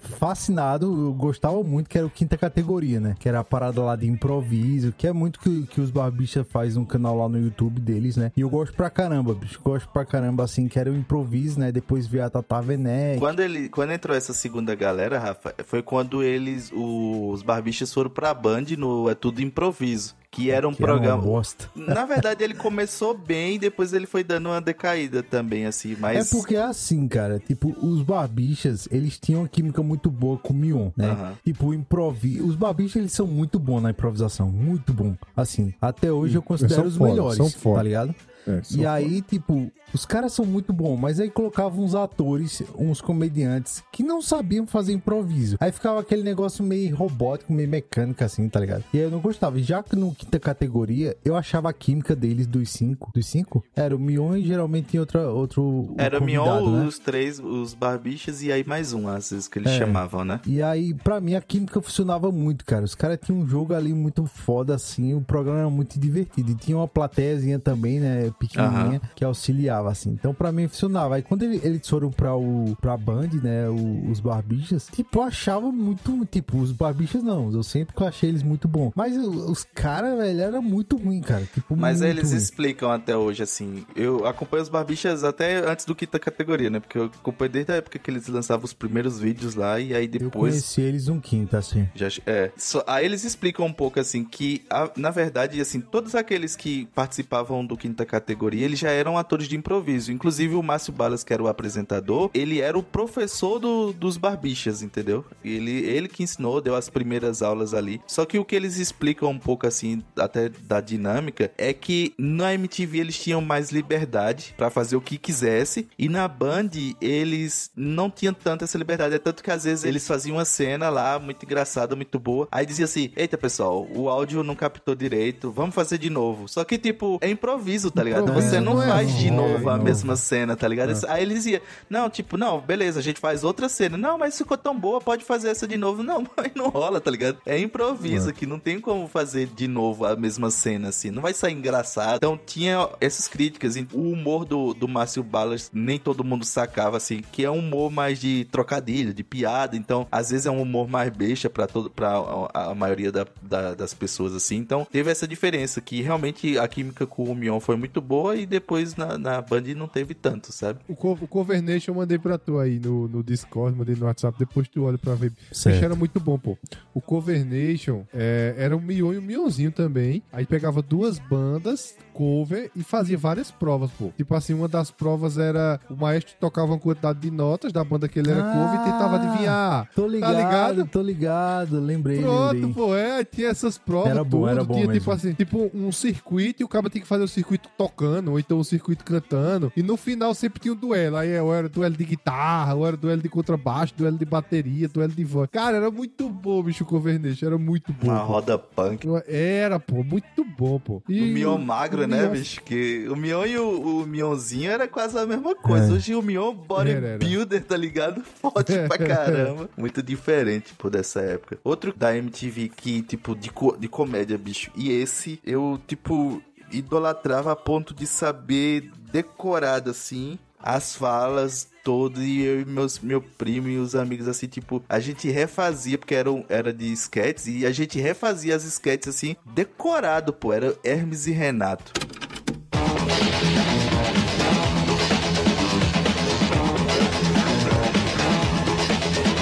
fascinado. Eu gostava muito, que era o quinta categoria, né? Que era a parada lá de improviso, que é muito que, que os Barbichas faz no canal lá no YouTube deles, né? E eu gosto pra caramba, bicho. Gosto pra caramba, assim, que era o improviso, né? Depois veio a Tata Werneck. Quando, ele, quando entrou essa segunda galera, Rafa, foi quando eles, os barbichas foram pra Band no É Tudo Improviso. Que era um que era uma programa. bosta. Na verdade, ele começou bem, depois ele foi dando uma decaída também, assim, mas. É porque é assim, cara. Tipo, os barbichas, eles tinham uma química muito boa com o Mion, né? Aham. Tipo, o improviso. Os barbichas, eles são muito bons na improvisação. Muito bom. Assim, até hoje eu considero são os foda, melhores, são foda. tá ligado? É, E aí, tipo, os caras são muito bons, mas aí colocavam uns atores, uns comediantes que não sabiam fazer improviso. Aí ficava aquele negócio meio robótico, meio mecânico, assim, tá ligado? E aí eu não gostava. Já que no quinta categoria, eu achava a química deles dos cinco. Dos cinco? Era o Mion e geralmente tinha outra, outro. Era o Mion, né? os três, os barbichas e aí mais um, às vezes, que eles É. chamavam, né? E aí, pra mim, a química funcionava muito, cara. Os caras tinham um jogo ali muito foda, assim. O programa era muito divertido. E tinha uma plateiazinha também, né? Pequenininha, que auxiliava, assim. Então, pra mim, funcionava. Aí, quando ele- eles foram pra, o, pra Band, né? o- os Barbichas, tipo, eu achava muito... Tipo, os Barbichas não. Eu sempre achei eles muito bons. Mas os caras, velho, era muito ruim, cara. Tipo, Mas aí eles ruim. explicam até hoje, assim. Eu acompanho os barbichas até antes do quinta categoria, né? Porque eu acompanho desde a época que eles lançavam os primeiros vídeos lá e aí Eu depois. conheci eles um quinto, assim. Já, é. Só- aí eles explicam um pouco assim que, a- na verdade, assim, todos aqueles que participavam do quinta categoria, eles já eram atores de improviso. Inclusive o Márcio Balas, que era o apresentador, ele era o professor do- dos barbichas, entendeu? Ele, ele que ensinou, deu as primeiras aulas ali. Só que o que eles explicam um pouco assim, até da dinâmica, é que na MTV eles tinham mais liberdade pra fazer o que quisesse, e na Band eles não tinham tanta essa liberdade. É tanto que às vezes eles faziam uma cena lá muito engraçada, muito boa. Aí dizia assim: Eita pessoal, o áudio não captou direito, vamos fazer de novo. Só que, tipo, é improviso, tá ligado? Você não é faz de ruim, novo a mesma cena, tá ligado? Aí eles iam, não, tipo, não, beleza, a gente faz outra cena. Não, mas ficou tão boa, pode fazer essa de novo. Não, mas não rola, tá ligado? É improviso aqui, não tem como fazer de novo a mesma cena, assim. Não vai sair engraçado. Então tinha essas críticas. O humor do, do Márcio Balas, nem todo mundo sacava, assim, que é um humor mais de trocadilho, de piada. Então, às vezes é um humor mais beixa pra, todo, pra a, a maioria da- da- das pessoas, assim. Então, teve essa diferença, que realmente a química com o Mion foi muito boa e depois na, na Band não teve tanto, sabe? O, Co- o Cover Nation eu mandei pra tu aí no, no Discord, mandei no WhatsApp, depois tu olha pra ver. Certo. Era muito bom, pô. O Cover Nation é, era um Mion e um Mionzinho também. Aí pegava duas bandas, cover, e fazia várias provas, pô. Tipo assim, uma das provas era o maestro tocava uma quantidade de notas da banda que ele era cover e tentava adivinhar. Tô ligado, Tá ligado? tô ligado, lembrei, Pronto, lembrei. pô, é, tinha essas provas. Era bom, tudo, era bom Tinha mesmo. tipo assim, tipo um circuito e o cara tinha que fazer o circuito tocando, ou então o circuito cantando. E no final sempre tinha um duelo. Aí ou era duelo de guitarra, ou era duelo de contrabaixo, duelo de bateria, duelo de voz. Cara, era muito bom, bicho, o Cover Nation, era muito bom. Uma pô. roda punk. Era, pô, muito bom, pô. E o Mion magro, o né, Mion- bicho? Que o Mion e o, o Mionzinho era quase a mesma coisa. É. Hoje o Mion bodybuilder, tá ligado? Forte pra caramba. Muito diferente, pô, dessa época. Outro da MTV que, tipo, de, co- de comédia, bicho. E esse, eu, tipo, idolatrava a ponto de saber decorado, assim, as falas todas e eu e meus, meu primo e os amigos assim, tipo, a gente refazia, porque era, era de sketches, e a gente refazia as sketches assim, decorado, pô, era Hermes e Renato.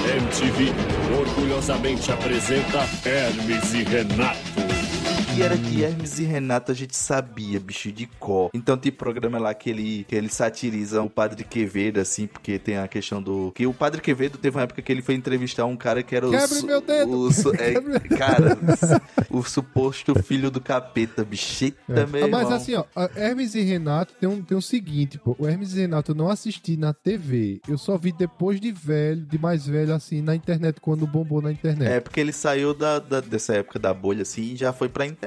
MTV orgulhosamente apresenta Hermes e Renato. E era que Hermes e Renato a gente sabia, bicho, de cor. Então tem programa lá que ele, que ele satiriza o Padre Quevedo, assim, porque tem a questão do... Que o Padre Quevedo teve uma época que ele foi entrevistar um cara que era o... Quebre meu dedo! o é, cara, o suposto filho do capeta, bicho. Eita, É. meu Ah, mas irmão. assim, ó, Hermes e Renato tem um, tem um seguinte, pô. O Hermes e Renato eu não assisti na TV. Eu só vi depois de velho, de mais velho, assim, na internet, quando bombou na internet. É, porque ele saiu da, da- dessa época da bolha, assim, e já foi pra internet.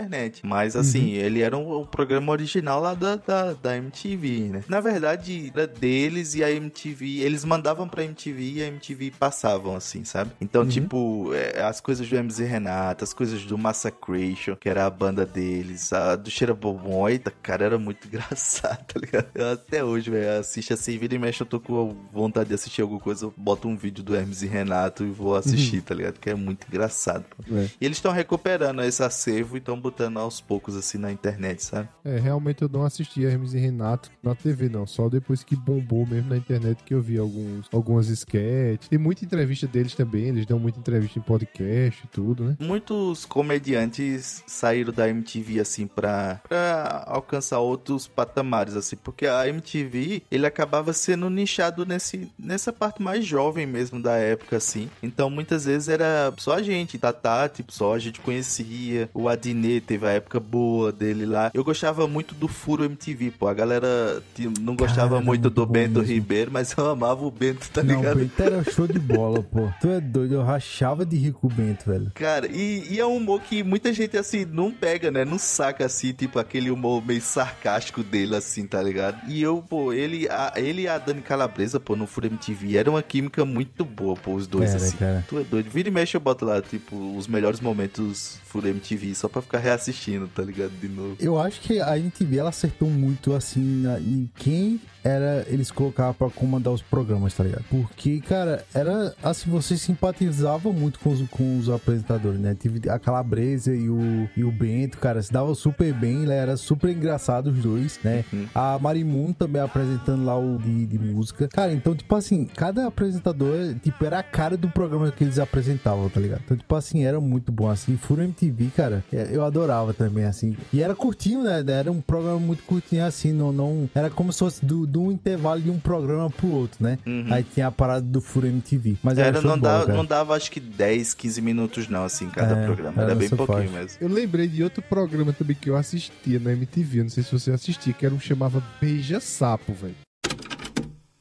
Mas, assim, ele era um, um programa original lá da, da, da MTV, né? Na verdade, era deles e a MTV, eles mandavam pra MTV e a MTV passavam, assim, sabe? Então, tipo, é, as coisas do MZ Renato, as coisas do Massacration, que era a banda deles, a do Cheira Bobon, eita, cara, era muito engraçado, tá ligado? Eu até hoje, velho, assisto assim, vira e mexe, eu tô com vontade de assistir alguma coisa, eu boto um vídeo do Hermes e Renato e vou assistir, tá ligado? Que é muito engraçado. É. E eles estão recuperando esse acervo e estão botando aos poucos, assim, na internet, sabe? É, realmente eu não assisti Hermes e Renato na TV, não. Só depois que bombou mesmo na internet que eu vi alguns, algumas sketches. Tem muita entrevista deles também, eles dão muita entrevista em podcast e tudo, né? Muitos comediantes saíram da MTV, assim, pra, pra alcançar outros patamares, assim, porque a MTV, ele acabava sendo nichado nesse, nessa parte mais jovem mesmo da época, assim. Então, muitas vezes era só a gente, Tatá, tipo, só a gente conhecia. O Adnet teve a época boa dele lá. Eu gostava muito do Furo MTV, pô. A galera não gostava Cara, muito do Bento mesmo. Ribeiro, mas eu amava o Bento, tá Não, o ligado? Bento era show de bola, pô. Tu é doido, eu rachava de rir com o Bento, velho. Cara, e, e é um humor que muita gente, assim, não pega, né? Não saca, assim, tipo, aquele humor meio sarcástico dele, assim, tá ligado? E eu, pô, ele, a, ele e a Dani Calabresa, pô, no Fura MTV, era uma química muito boa, pô, os dois, Era, assim. cara. Tu é doido. Vira e mexe, eu boto lá, tipo, os melhores momentos Fura MTV, só pra ficar reassistindo, tá ligado? De novo. Eu acho que a MTV ela acertou muito assim em quem era eles colocavam pra comandar os programas, tá ligado? Porque, cara, era assim, você simpatizava muito com os, com os apresentadores, né? Tive a Calabresa e o, e o Bento, cara, se dava super bem, ele era super engraçado os dois, né? A Marimun também apresentando lá o de, de música. Cara, então, tipo assim, cada apresentador, tipo, era a cara do programa que eles apresentavam, tá ligado? Então, tipo assim, era muito bom, assim. Furo MTV, cara, é, eu adorava também, assim. E era curtinho, né? Era um programa muito curtinho, assim, não... não era como se fosse do, do intervalo de um programa pro outro, né? Aí tinha a parada do Furo MTV. Mas era, Era, não, dava, cara. não dava acho que 10, 15 minutos não, assim, cada É, programa. era Era bem pouquinho faixa. mesmo. Eu lembrei de outro programa também que eu assistia na MTV, não sei se você assistia, que era um que chamava Beija Sapo, velho.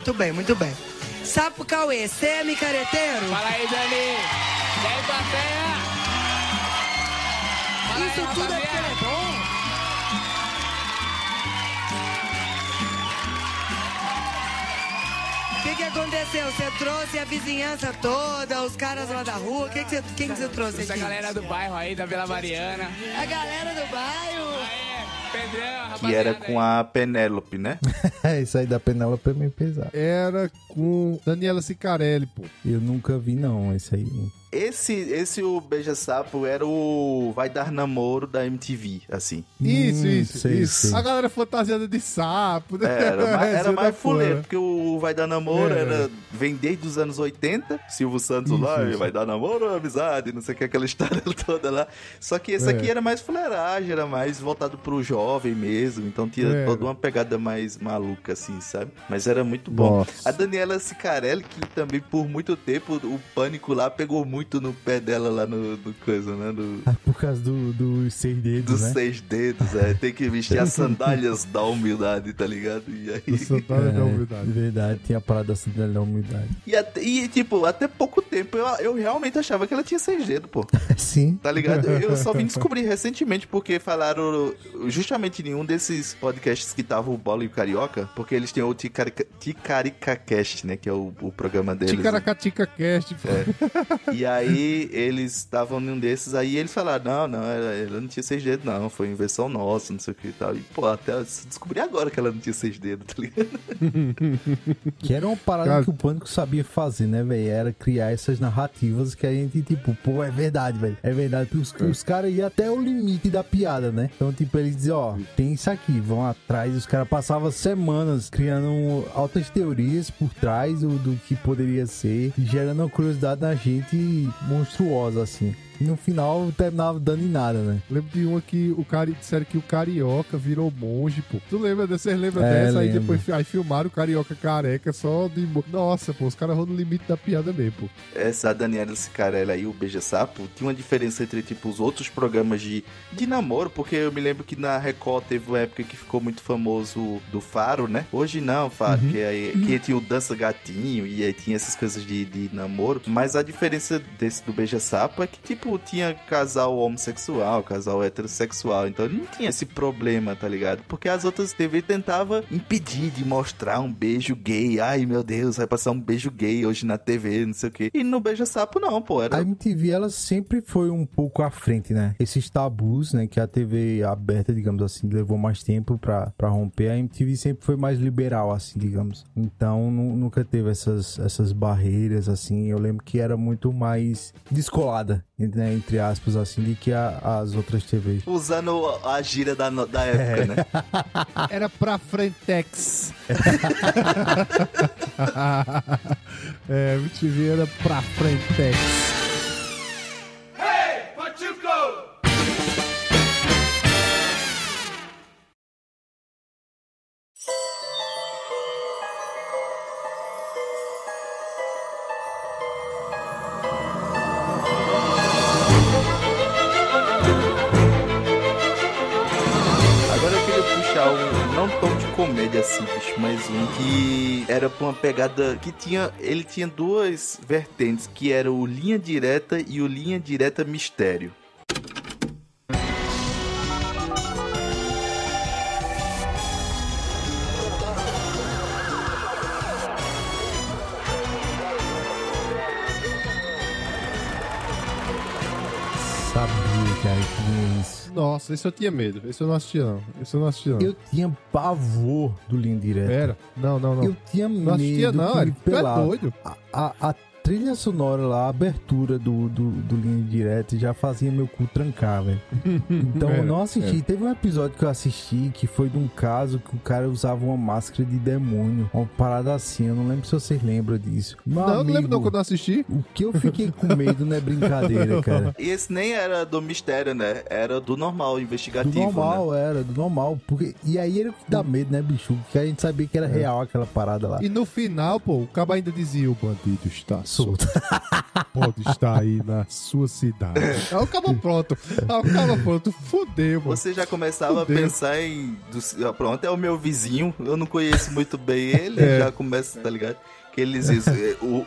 Muito bem, muito bem. Sapo Cauê, semi-careteiro? Fala aí, Dani. Plateia? Fala Isso aí, tudo é porque é bom. O que, que aconteceu? Você trouxe a vizinhança toda, os caras lá da rua? Que que você, quem que você trouxe Essa aqui? galera do bairro aí, da Vila Mariana. A galera do bairro. Pedrão. Que era com a Penélope, né? É, isso aí da Penélope é meio pesado. Era com Daniela Sicarelli, pô. Eu nunca vi, não, esse aí. Esse, esse o Beija-Sapo era o Vai Dar Namoro da MTV, assim. Isso, Hum, isso, sei, isso. sei. A galera fantasiada de sapo, né? Era, mais, era mais fuleiro, porque o Vai Dar Namoro É. era, vem desde os anos 80, Silvio Santos Isso, lá, isso. vai dar namoro ou amizade, não sei o que, aquela história toda lá. Só que esse É. aqui era mais fuleiragem, era mais voltado pro jovem mesmo, então tinha Era. toda uma pegada mais maluca, assim, sabe? Mas era muito bom. Nossa. A Daniela Sicarelli, que também por muito tempo o pânico lá pegou muito no pé dela lá no, no coisa, né? No, Ah, Por causa do- dos seis dedos, dos né? seis dedos, é. Tem que vestir as sandálias da humildade, tá ligado? E aí. Sandália da humildade. É, verdade, tinha a parada da sandália da humildade. E, até- e, tipo, até pouco tempo eu, eu realmente achava que ela tinha seis dedos, pô. Sim. Tá ligado? Eu só vim descobrir recentemente porque falaram justamente em um desses podcasts que tava o Bola e o Carioca, porque eles têm o Ticarica, Ticarica Cast, né? Que é o, o programa deles. Ticaracatica Cast, pô. É. E aí eles estavam num desses, aí eles falaram, não, não, ela, ela não tinha seis dedos, não, foi invenção nossa, não sei o que e tal. E, pô, até eu descobri agora que ela não tinha seis dedos, tá ligado? Que era uma parada Cara- que o Pânico sabia fazer, né, velho? Era criar essas narrativas que a gente, tipo, pô, é verdade, velho. É verdade. Os, os caras iam até o limite da piada, né? Então, tipo, eles diziam, ó, tem isso aqui, vão atrás. Os caras passavam semanas criando altas teorias por trás do, do que poderia ser e gerando uma curiosidade na gente monstruosa, assim. E no final terminava dando em nada, né? Lembro de uma que o cara disseram que o carioca virou monge, pô. Tu lembra dessa? Vocês lembram É, dessa? Aí lembro. depois fi- aí filmaram o carioca careca só de. Nossa, pô, os caras vão no limite da piada mesmo, pô. Essa Daniela Sicarella aí, o Beija-Sapo, tinha uma diferença entre, tipo, os outros programas de, de namoro, porque eu me lembro que na Record teve uma época que ficou muito famoso do Faro, né? Hoje não, Faro, que, aí, que tinha o Dança Gatinho e aí tinha essas coisas de, de namoro. Mas a diferença desse do Beija-Sapo é que, tipo, tinha casal homossexual, casal heterossexual, então ele não tinha esse problema, tá ligado? Porque as outras TV tentava impedir de mostrar um beijo gay. Ai, meu Deus, vai passar um beijo gay hoje na TV, não sei o quê. E no Beija-Sapo não, pô, era A MTV, ela sempre foi um pouco à frente, né? Esses tabus, né? Que a TV aberta, digamos assim, levou mais tempo pra, pra romper. A MTV sempre foi mais liberal, assim, digamos. Então, nu- nunca teve essas, essas barreiras, assim. Eu lembro que era muito mais descolada, né? Entre aspas, assim, do que a- as outras TVs. usando a gíria da, da época, né? Era pra Frentex. é, MTV era pra Frentex. Comédia assim, bicho, mas um que era pra uma pegada que tinha, ele tinha duas vertentes, que era o Linha Direta e o Linha Direta Mistério. Nossa, esse eu tinha medo. Esse eu não assistia, não. Esse eu não assistia, não. Eu tinha pavor do Linha Direta. Era? Não, não, não. Eu tinha Não assistia, medo não, que era- me tu é doido. A, a, a trilha sonora lá, a abertura do, do, do linha direta já fazia meu cu trancar, velho. Então eu não assisti. Teve um episódio que eu assisti que foi de um caso que o cara usava uma máscara de demônio. Uma parada assim. Eu não lembro se vocês lembram disso. Meu Não, não amigo, lembro não quando eu assisti. O que eu fiquei com medo não é brincadeira, cara. E esse nem era do mistério, né? Era do normal, Do investigativo. normal, né? era, do normal. Porque, e aí que dá medo, né, bicho? Porque a gente sabia que era real aquela parada lá. E no final, pô, o cabo ainda dizia: o bandido está Pode estar aí na sua cidade. Aí o cabo pronto. Aí o cabo pronto. Fudeu, mano. Você já começava Fudeu. a pensar em. do- pronto, é o meu vizinho, eu não conheço muito bem ele, É. já começa, tá ligado? Que eles dizem, é, o,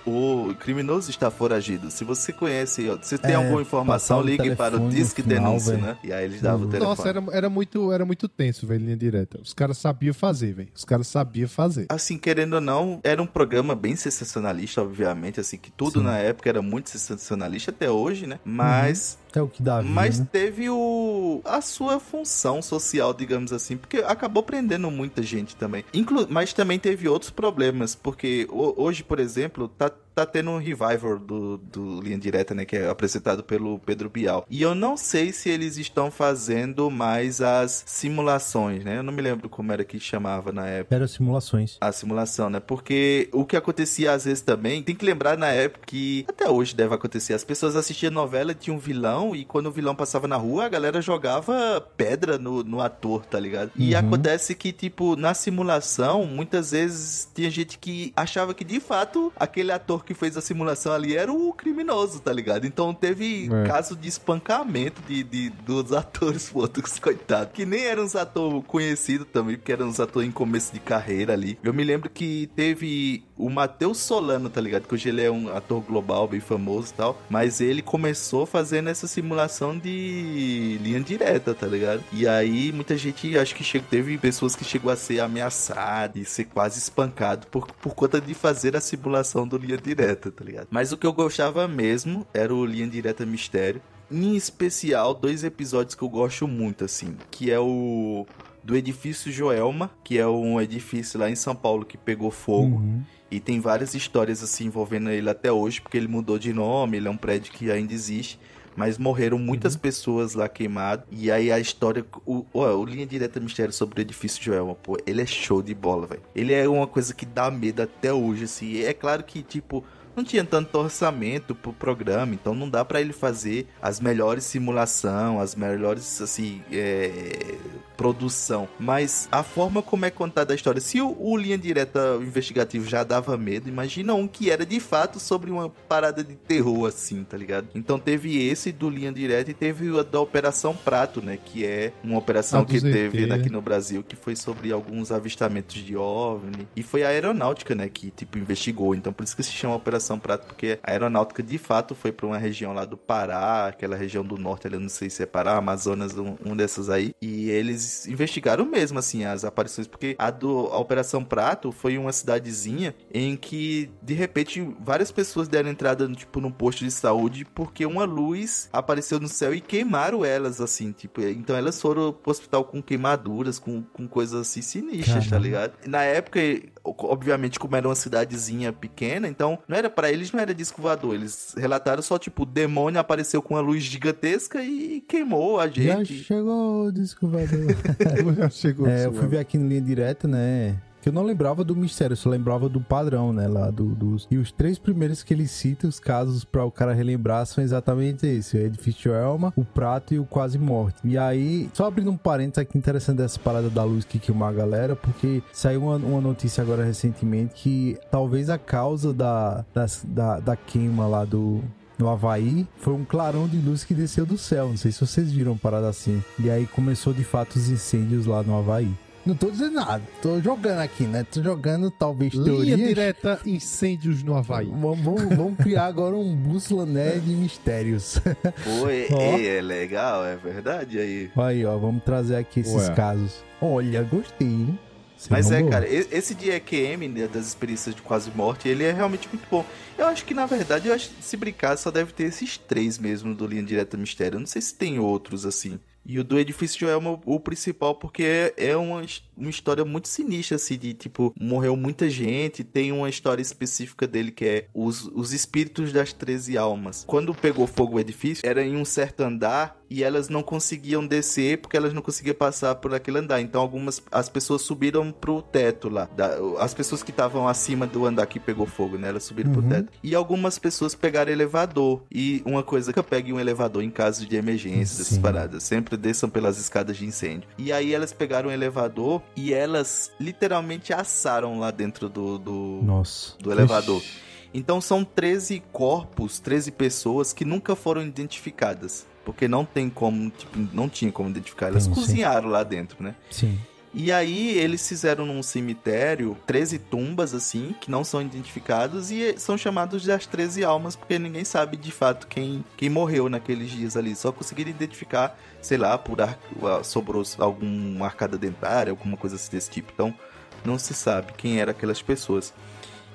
o criminoso está foragido. Se você conhece, se tem É, alguma informação, ligue para o Disque final, Denúncia, velho. né? E aí eles davam o telefone. Nossa, era, era, muito, era muito tenso, velho, linha direta. Os caras sabiam fazer, velho. Os caras sabiam fazer. Assim, querendo ou não, era um programa bem sensacionalista, obviamente, assim, que tudo na época era muito sensacionalista, até hoje, né? Mas É o que dá vida, Mas né? teve o a sua função social, digamos assim, porque acabou prendendo muita gente também. Inclu mas também teve outros problemas, porque ho- hoje, por exemplo, tá, tá tendo um revival do, do Linha Direta, né, que é apresentado pelo Pedro Bial. E eu não sei se eles estão fazendo mais as simulações, né? Eu não me lembro como era que chamava na época. Era simulações. A simulação, né? Porque o que acontecia às vezes também, tem que lembrar na época que até hoje deve acontecer. As pessoas assistiam novela, tinha um vilão, e quando o vilão passava na rua, a galera jogava pedra no, no ator, tá ligado? E Uhum. acontece que, tipo, na simulação, muitas vezes tinha gente que achava que de fato aquele ator que fez a simulação ali era o criminoso, tá ligado? Então teve É. caso de espancamento de, de- dos atores, pô, dos coitados, que nem eram uns atores conhecidos também, porque eram uns atores em começo de carreira ali. Eu me lembro que teve o Matheus Solano, tá ligado? Que hoje ele é um ator global, bem famoso e tal, mas ele começou fazendo essa simulação de linha direta, tá ligado? E aí muita gente, acho que chegou, teve pessoas que chegou a ser ameaçado e ser quase espancado por, por conta de fazer a simulação do linha direta, tá ligado? Mas o que eu gostava mesmo era o linha direta mistério. Em especial, dois episódios que eu gosto muito, assim, que é o do edifício Joelma, que é um edifício lá em São Paulo que pegou fogo. Uhum. E tem várias histórias assim envolvendo ele até hoje, porque ele mudou de nome, ele é um prédio que ainda existe. Mas morreram muitas pessoas lá queimadas. E aí a história. O, ó, o Linha Direta Mistério sobre o edifício Joelma, pô, ele é show de bola, velho. Ele é uma coisa que dá medo até hoje, assim. É claro que, tipo, não tinha tanto orçamento pro programa, então não dá pra ele fazer as melhores simulação, as melhores, assim, é, produção. Mas a forma como é contada a história, se o, o Linha Direta Investigativo já dava medo, imagina um que era de fato sobre uma parada de terror, assim, tá ligado? Então teve esse do Linha Direta e teve o da Operação Prato, né, que é uma operação Ah, que ZT. teve aqui no Brasil, que foi sobre alguns avistamentos de OVNI. E foi a aeronáutica, né, que, tipo, investigou. Então, por isso que se chama Operação Prato, porque a aeronáutica, de fato, foi pra uma região lá do Pará, aquela região do norte, ali, eu não sei se é Pará, Amazonas, um, um dessas aí. E eles investigaram mesmo, assim, as aparições, porque a, do, a Operação Prato foi uma cidadezinha em que, de repente, várias pessoas deram entrada, tipo, num posto de saúde, porque uma luz apareceu no céu e queimaram elas, assim, tipo, então elas foram pro hospital com queimaduras, com, com coisas assim sinistras, tá Caramba. ligado? Na época, obviamente, como era uma cidadezinha pequena, então não era para eles, não era disco voador. Eles relataram só, tipo, o demônio apareceu com uma luz gigantesca e queimou a Já gente. chegou o descobridor. Já chegou. É, eu fui ver aqui no linha direta, né? Que eu não lembrava do mistério, eu só lembrava do padrão, né? Lá do, dos. E os três primeiros que ele cita, os casos pra o cara relembrar, são exatamente esse: o Edifício Elma, o Prato e o Quase Morte. E aí, só abrindo um parênteses aqui interessante dessa parada da luz que queimou a galera, porque saiu uma, uma notícia agora recentemente que talvez a causa da, das- da, da queima lá do, no Havaí, foi um clarão de luz que desceu do céu. Não sei se vocês viram uma parada assim. E aí começou de fato os incêndios lá no Havaí. Não tô dizendo nada, tô jogando aqui, né? Tô jogando talvez Linha teorias. direta incêndios no Havaí. Vamos, vamos- vamos criar agora um bússola né, de mistérios. Pô, é, Ó. é- é legal, é verdade aí. Aí, ó, vamos trazer aqui esses Ué. casos. Olha, gostei, hein? Você Mas é, cara, esse de EQM, né, das experiências de quase morte, ele é realmente muito bom. Eu acho que, na verdade, eu acho que se brincar, só deve ter esses três mesmo do Linha Direta Mistério. Eu não sei se tem outros, assim. E o do edifício é uma, o principal porque é uma, uma história muito sinistra, assim, de tipo, morreu muita gente. Tem uma história específica dele que é os, os espíritos das 13 almas. Quando pegou fogo o edifício, era em um certo andar e elas não conseguiam descer porque elas não conseguiam passar por aquele andar. Então algumas as pessoas subiram pro teto lá. Da- as pessoas que estavam acima do andar que pegou fogo, né? Elas subiram pro Uhum. teto. E algumas pessoas pegaram elevador. E uma coisa que pegue um elevador em caso de emergência, dessas Sim. paradas. Sempre desçam pelas escadas de incêndio. E aí elas pegaram um elevador e elas literalmente assaram lá dentro do, do, Nossa. do elevador. Então são 13 corpos, 13 pessoas que nunca foram identificadas. Porque não tem como, tipo, não tinha como identificar. Elas sim. cozinharam lá dentro, né? Sim. E aí eles fizeram num cemitério 13 tumbas assim, que não são identificadas e são chamados das 13 almas, porque ninguém sabe de fato quem, quem morreu naqueles dias ali. Só conseguiram identificar, sei lá, por ar, sobrou alguma arcada dentária, alguma coisa assim desse tipo. Então, não se sabe quem eram aquelas pessoas.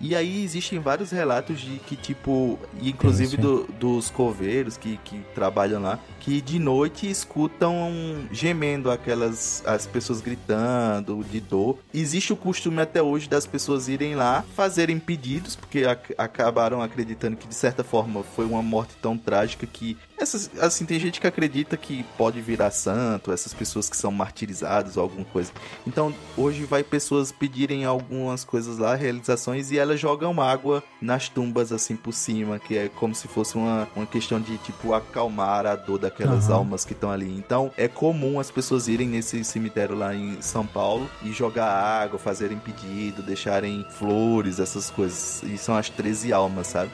E aí existem vários relatos de que, tipo, inclusive do- dos coveiros que, que trabalham lá, que de noite escutam gemendo aquelas as pessoas gritando de dor. Existe o costume até hoje das pessoas irem lá fazerem pedidos, porque ac- acabaram acreditando que de certa forma foi uma morte tão trágica que essas assim tem gente que acredita que pode virar santo, essas pessoas que são martirizadas ou alguma coisa. Então, hoje vai pessoas pedirem algumas coisas lá, realizações, e elas jogam água nas tumbas assim por cima, que é como se fosse uma, uma questão de tipo acalmar a dor daquelas Aham. almas que estão ali. Então, é comum as pessoas irem nesse cemitério lá em São Paulo e jogar água, fazerem pedido, deixarem flores, essas coisas. E são as 13 almas, sabe?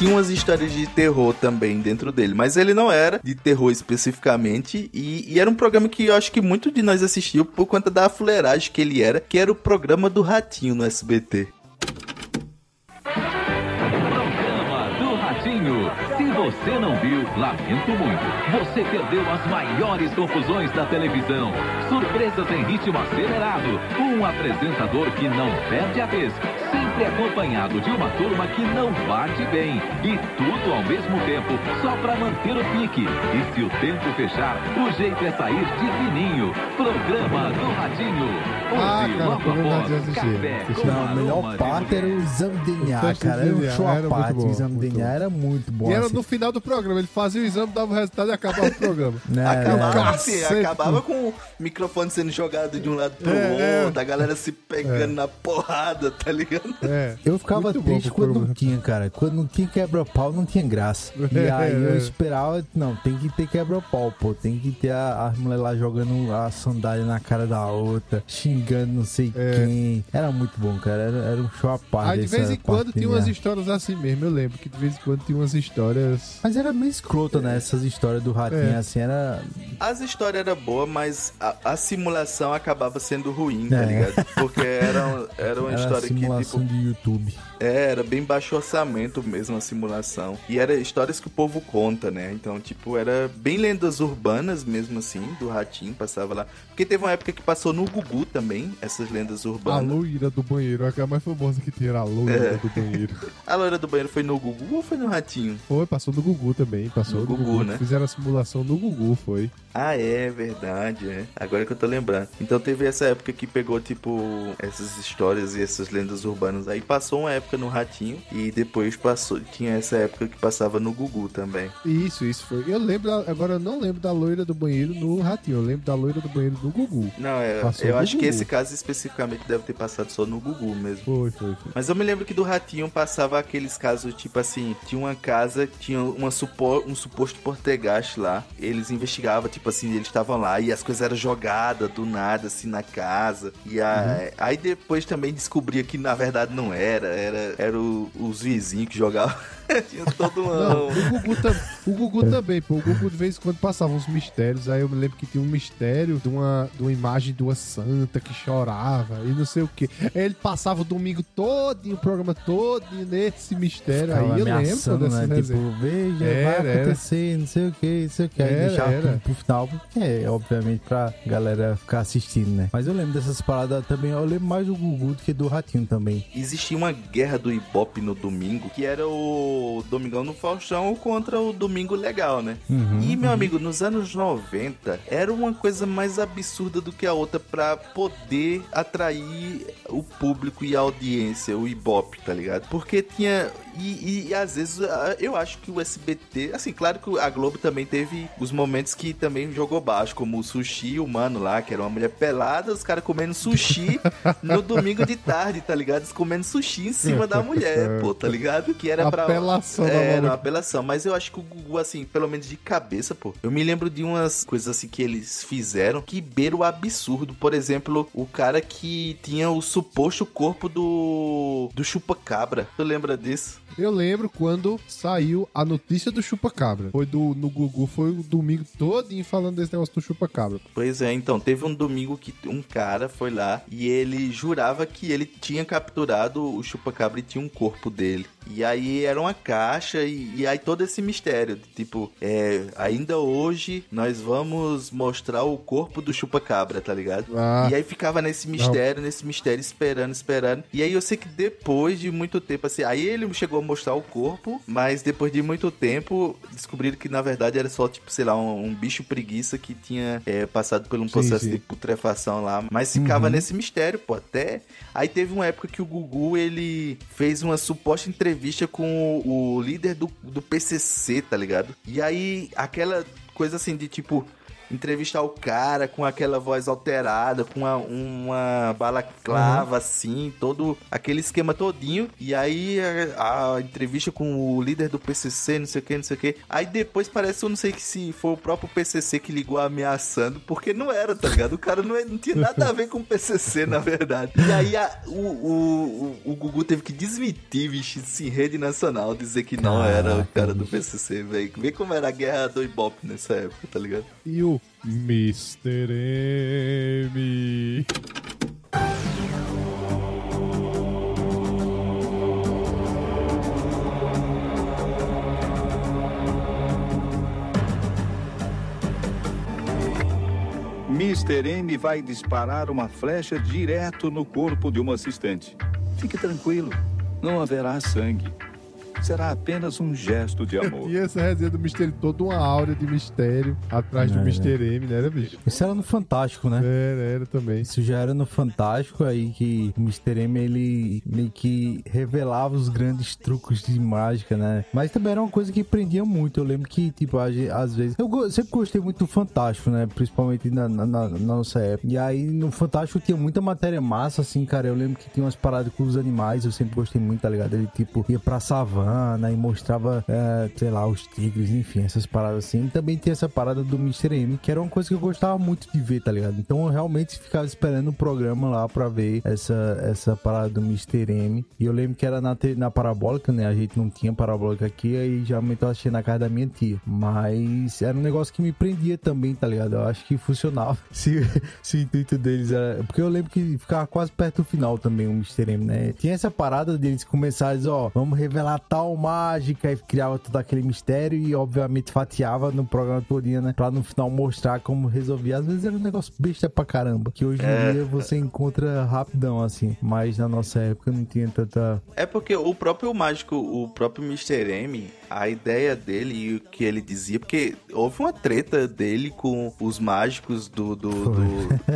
Tinha umas histórias de terror também dentro dele, mas ele não era de terror especificamente. E, e era um programa que eu acho que muito de nós assistiu por conta da fuleiragem que ele era, que era o programa do Ratinho no SBT. Você não viu, lamento muito. Você perdeu as maiores confusões da televisão. Surpresas em ritmo acelerado. Um apresentador que não perde a vez. Sempre acompanhado de uma turma que não bate bem. E tudo ao mesmo tempo, só pra manter o pique. E se o tempo fechar, o jeito é sair de fininho. Programa do Ratinho. Ah, Hoje, cara, logo após, café com Não, a melhor parte era o exame de DNA, cara. Era um show à parte. bom, O exame de DNA era muito bom. E era assim. no final do programa, ele fazia o exame, dava o resultado e acabava o programa. Acabava né? assim, Cacete. acabava com o microfone sendo jogado de um lado pro É, é. outro, a galera se pegando na porrada, tá ligado? É. Eu ficava triste quando não tinha, cara. Quando não tinha quebra-pau, não tinha graça. E É, aí eu é. esperava, não, tem que ter quebra-pau, pô. Tem que ter a, a mulher lá jogando a sandália na cara da outra, xingando não sei É. quem. Era muito bom, cara. Era, era um show à parte. Aí de vez em quando tinha umas histórias assim mesmo, eu lembro que de vez em quando tinha umas histórias. Mas era meio escrota, né? Essas histórias do ratinho, É. assim, era. As histórias eram boas, mas a, a simulação acabava sendo ruim, tá ligado? Porque era, era uma era história que, simulação de YouTube. é, era bem baixo orçamento mesmo a simulação. E era histórias que o povo conta, né? Então, tipo, era bem lendas urbanas mesmo assim, do Ratinho, passava lá. Porque teve uma época que passou no Gugu também, essas lendas A urbanas. loira do banheiro, a mais famosa que tinha era a loira É. do banheiro. A loira do banheiro foi no Gugu ou foi no Ratinho? Foi, passou no Gugu também, passou No no, Gugu, Gugu. né? Fizeram a simulação no Gugu, foi. Ah, é verdade, é. Agora que eu tô lembrando. Então teve essa época que pegou, tipo, essas histórias e essas lendas urbanas. Aí passou uma época no Ratinho e depois passou. Tinha essa época que passava no Gugu também. Isso, isso foi. Eu lembro, agora eu não lembro da loira do banheiro no Ratinho, eu lembro da loira do banheiro no Gugu. Não, é, Passou eu acho que Gugu. esse caso especificamente deve ter passado só no Gugu mesmo. Foi, foi, foi. Mas eu me lembro que do Ratinho passava aqueles casos, tipo assim, tinha uma casa, tinha uma um suposto portegaste lá. Eles investigavam, tipo assim, eles estavam lá e as coisas eram jogadas do nada, assim, na casa. E a- aí depois também descobria que na verdade não era, era, era o- os vizinhos que jogavam. Tinha todo Não, um. o Gugu, tam- o Gugu também, pô. O Gugu de vez em quando passava uns mistérios. Aí eu me lembro que tinha um mistério de uma, de uma imagem de uma santa que chorava e não sei o que. Aí ele passava o domingo todinho, o programa todinho nesse mistério. Ficava aí eu lembro dessas né? Tipo, veja, Era, vai era. acontecer, não sei o que, não sei o que. Aí Era, deixava era. pro final, porque é, obviamente, pra galera ficar assistindo, né? Mas eu lembro dessas paradas também, eu lembro mais do Gugu do que do Ratinho também. Existia uma guerra do Ibope no domingo, que era o Domingão no Faustão contra o Domingo Legal, né? Uhum, e, meu amigo, nos anos 90, era uma coisa mais absurda do que a outra pra poder atrair o público e a audiência, o Ibope, tá ligado? Porque tinha. E, e, às vezes a- eu acho que o SBT, assim, claro que a Globo também teve os momentos que também jogou baixo, como o sushi humano lá, que era uma mulher pelada, os caras comendo sushi no domingo de tarde, tá ligado? Eles comendo sushi em cima da mulher, pô, tá ligado? Que era pra. Apelação da Era uma apelação, mas eu acho que o Gugu, assim, pelo menos de cabeça, pô. Eu me lembro de umas coisas assim que eles fizeram que beira o absurdo. Por exemplo, o cara que tinha o suposto corpo do. do chupa-cabra. Tu lembra disso? Eu lembro quando saiu a notícia do chupa-cabra. Foi do, no Gugu, foi o domingo todinho falando desse negócio do chupa-cabra. Pois é, então, teve um domingo que um cara foi lá e ele jurava que ele tinha capturado o chupacabra e tinha um corpo dele. E aí era uma caixa e, e aí todo esse mistério, de, tipo, é, ainda hoje nós vamos mostrar o corpo do chupacabra, tá ligado? Ah. E aí ficava nesse mistério, nesse mistério, esperando, esperando. E aí eu sei que depois de muito tempo, assim, aí ele chegou mostrar o corpo, mas depois de muito tempo descobriram que na verdade era só, tipo, sei lá, um, um bicho preguiça que tinha é, passado por um processo sim. de putrefação lá. Mas ficava Uhum. nesse mistério, pô, até. Aí teve uma época que o Gugu ele fez uma suposta entrevista com o, o líder do, do PCC, tá ligado? E aí aquela coisa assim de tipo entrevistar o cara com aquela voz alterada, com uma, uma balaclava assim, todo aquele esquema todinho. E aí a, a entrevista com o líder do PCC, não sei o que, não sei o que. Aí depois parece, eu não sei que se foi o próprio PCC que ligou ameaçando, porque não era, tá ligado? O cara não, é- não tinha nada a ver com o PCC, na verdade. E aí a- o, o, o, o Gugu teve que desmentir, bicho, isso em rede nacional, dizer que não era o cara do PCC, velho. Vê como era a guerra do Ibope nessa época, tá ligado? E o Mr. M. Mr. M vai disparar uma flecha direto no corpo de uma assistente. Fique tranquilo, não haverá sangue. Será apenas um gesto de amor. E essa resenha do mistério, toda uma áurea de mistério atrás do Era. Mr. M, né, era, bicho? Isso era no Fantástico, né? Era, era também. Isso já era no Fantástico aí que o Mr. M ele meio que revelava os grandes truques de mágica, né? Mas também era uma coisa que prendia muito. Eu lembro que, tipo, às vezes. Eu sempre gostei muito do Fantástico, né? Principalmente na, na- na- na nossa época. E aí no Fantástico tinha muita matéria massa, assim, cara. Eu lembro que tinha umas paradas com os animais. Eu sempre gostei muito, tá ligado? Ele, tipo, ia pra savana e mostrava, é, sei lá, os tigres, enfim, essas paradas assim. E também tinha essa parada do Mr. M, que era uma coisa que eu gostava muito de ver, tá ligado? Então eu realmente ficava esperando o programa lá pra ver essa, essa parada do Mr. M. E eu lembro que era na, na parabólica, né? A gente não tinha parabólica aqui, aí geralmente eu achei na casa da minha tia. Mas era um negócio que me prendia também, tá ligado? Eu acho que funcionava. Se, se o intuito deles era. Porque eu lembro que ficava quase perto do final também o Mr. M, né? Tinha essa parada deles começarem, ó, vamos revelar tal mágica e criava todo aquele mistério e obviamente fatiava no programa todinho, né? Pra no final mostrar como resolvia. Às vezes era um negócio besta pra caramba, que hoje em É. dia você encontra rapidão, assim. Mas na nossa época não tinha tanta... É porque o próprio mágico, o próprio Mr. M, a ideia dele e o que ele dizia, porque houve uma treta dele com os mágicos do. do, do-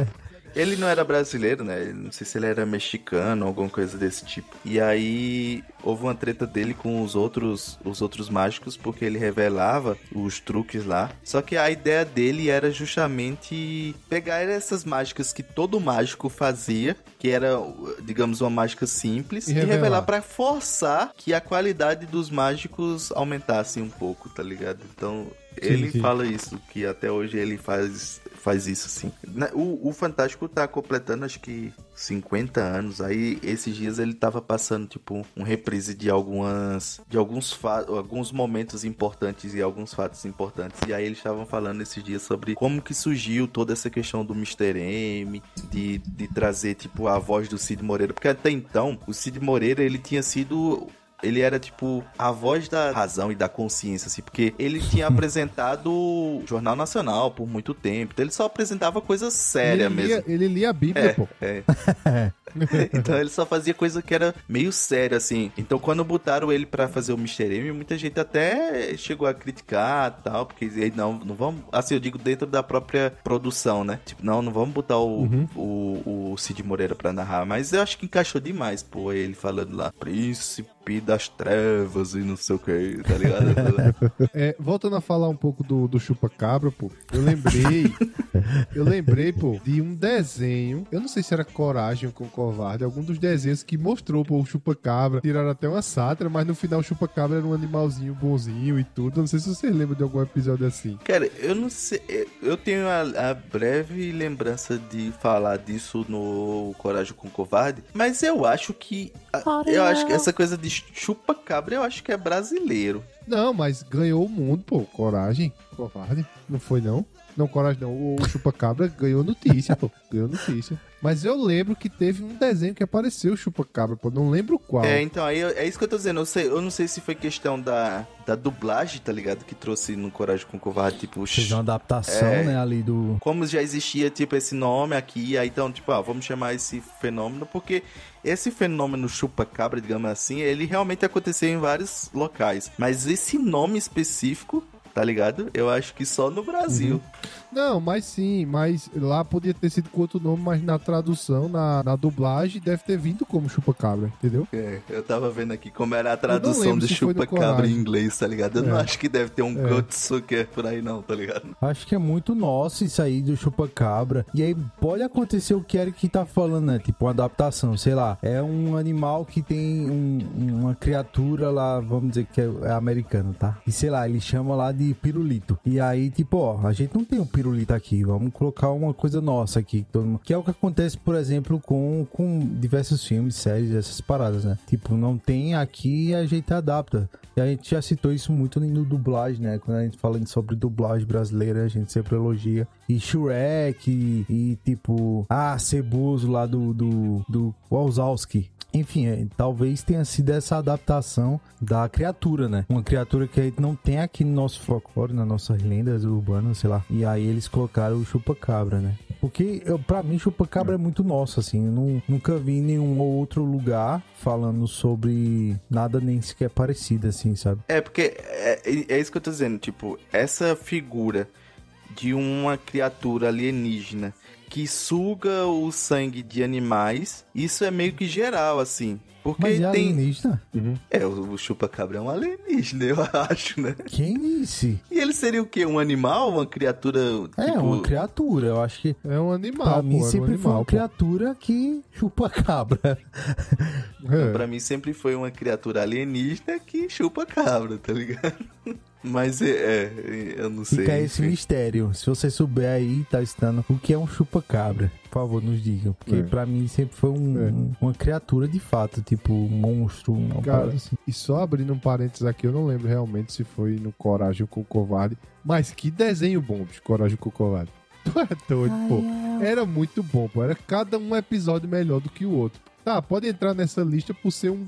Ele não era brasileiro, né? Não sei se ele era mexicano, alguma coisa desse tipo. E aí houve uma treta dele com os outros, os outros mágicos, porque ele revelava os truques lá. Só que a ideia dele era justamente pegar essas mágicas que todo mágico fazia, que era, digamos, uma mágica simples, E e, revelar. revelar pra forçar que a qualidade dos mágicos aumentasse um pouco, tá ligado? Então, Sim, ele sim. fala isso, que até hoje ele faz faz isso. Na- O, o Fantástico tá completando, acho que 50 anos. Aí, esses dias ele tava passando, tipo, um reprise de algumas. de alguns, alguns momentos importantes e alguns fatos importantes. E aí eles estavam falando esses dias sobre como que surgiu toda essa questão do Mr. M, de, de trazer, tipo, a voz do Cid Moreira. Porque até então, o Cid Moreira, ele tinha sido ele era tipo a voz da razão e da consciência, assim, porque ele tinha apresentado o Jornal Nacional por muito tempo, então ele só apresentava coisa séria ele, mesmo. ele lia a Bíblia, É, pô. é. então ele só fazia coisa que era meio séria, assim. Então quando botaram ele pra fazer o Mr. M, muita gente até chegou a criticar tal, porque aí, não, não vamos. Assim, eu digo dentro da própria produção, né? Tipo, não, não vamos botar o, Uhum. o, o Cid Moreira pra narrar. Mas eu acho que encaixou demais, pô, ele falando lá, Príncipe das Trevas e não sei o que, tá ligado? É, voltando a falar um pouco do, do chupa-cabra, pô, eu lembrei. eu lembrei, pô, de um desenho. Eu não sei se era Coragem ou Covarde, algum dos desenhos que mostrou, pô, o chupa-cabra. Tiraram até uma sátira, mas no final o chupa-cabra era um animalzinho bonzinho e tudo. Não sei se você lembra de algum episódio assim. Cara, eu não sei. eu- Eu tenho a, a breve lembrança de falar disso no Coragem com Covarde, mas eu acho que. a- Eu acho que essa coisa de chupa-cabra, eu acho que é brasileiro. Não, mas ganhou o mundo, pô. Coragem, covarde. Não foi, não? Não, coragem não. O chupa-cabra ganhou notícia, pô. Ganhou notícia. Mas eu lembro que teve um desenho que apareceu o chupa-cabra, pô. Não lembro qual. É, então, aí é isso que eu tô dizendo. Eu, sei, eu não sei se foi questão da, da dublagem, tá ligado? Que trouxe no Coragem com Covarde, tipo. Fez uma adaptação, É. né, ali do... como já existia, tipo, esse nome aqui, aí então, tipo, ah, vamos chamar esse fenômeno, porque esse fenômeno chupa-cabra, digamos assim, ele realmente aconteceu em vários locais. Mas esse nome específico, tá ligado? Eu acho que só no Brasil. Não, mas sim, mas lá podia ter sido com outro nome, mas na tradução, na, na dublagem, deve ter vindo como chupa-cabra, entendeu? É, eu tava vendo aqui como era a não tradução de chupa-cabra em inglês, tá ligado? Eu não É. acho que deve ter um É. Por aí não, tá ligado? Acho que é muito nosso isso aí do chupa-cabra. E aí pode acontecer o que Eric tá falando, né? Tipo, uma adaptação, sei lá. É um animal que tem um- uma criatura lá, vamos dizer que é, é americano, tá? E sei lá, ele chama lá de pirulito. E aí, tipo, ó, a gente não tem um pirulito aqui. Vamos colocar uma coisa nossa aqui. que é o que acontece, por exemplo, com, com diversos filmes, séries, essas paradas, né? Tipo, não tem aqui a gente adapta. E a gente já citou isso muito no dublagem, né? Quando a gente fala sobre dublagem brasileira, a gente sempre elogia. E Shrek, e, e, tipo, ah, Ceboso lá do, do, do Wazowski. Enfim, é, talvez tenha sido essa adaptação da criatura, né? Uma criatura que a gente não tem aqui no nosso folclore, nas nossas lendas urbanas, sei lá. E aí eles colocaram o chupa-cabra, né? Porque, eu, pra mim, chupa-cabra é muito nosso, assim. Eu não, nunca vi em nenhum outro lugar falando sobre nada nem sequer parecido, assim, sabe? É, porque é, é isso que eu tô dizendo, tipo, essa figura de uma criatura alienígena que suga o sangue de animais, isso é meio que geral, assim. Porque Mas é tem. alienígena? É, o, chupa-cabra é um alienígena, eu acho, né? Quem disse? E ele seria o quê? Um animal? Uma criatura. É, tipo... uma criatura, eu acho que. É um animal, Pra pô, mim era um sempre foi animal, uma pô. criatura que chupa cabra. É. Pra mim sempre foi uma criatura alienígena que chupa cabra, tá ligado? Mas é, é, eu não sei. Fica esse enfim. mistério. Se você souber aí, tá estando o que é um chupa-cabra, por favor, nos digam. Porque É. pra mim sempre foi um- uma criatura de fato, tipo um monstro, uma Cara, assim. e só abrindo um parênteses aqui, eu não lembro realmente se foi no Coragem com o Covarde, mas que desenho bom, bicho, Coragem com o Covarde. Tu é doido, pô. Era muito bom, pô. Era cada um episódio melhor do que o outro. Tá, pode entrar nessa lista por ser um-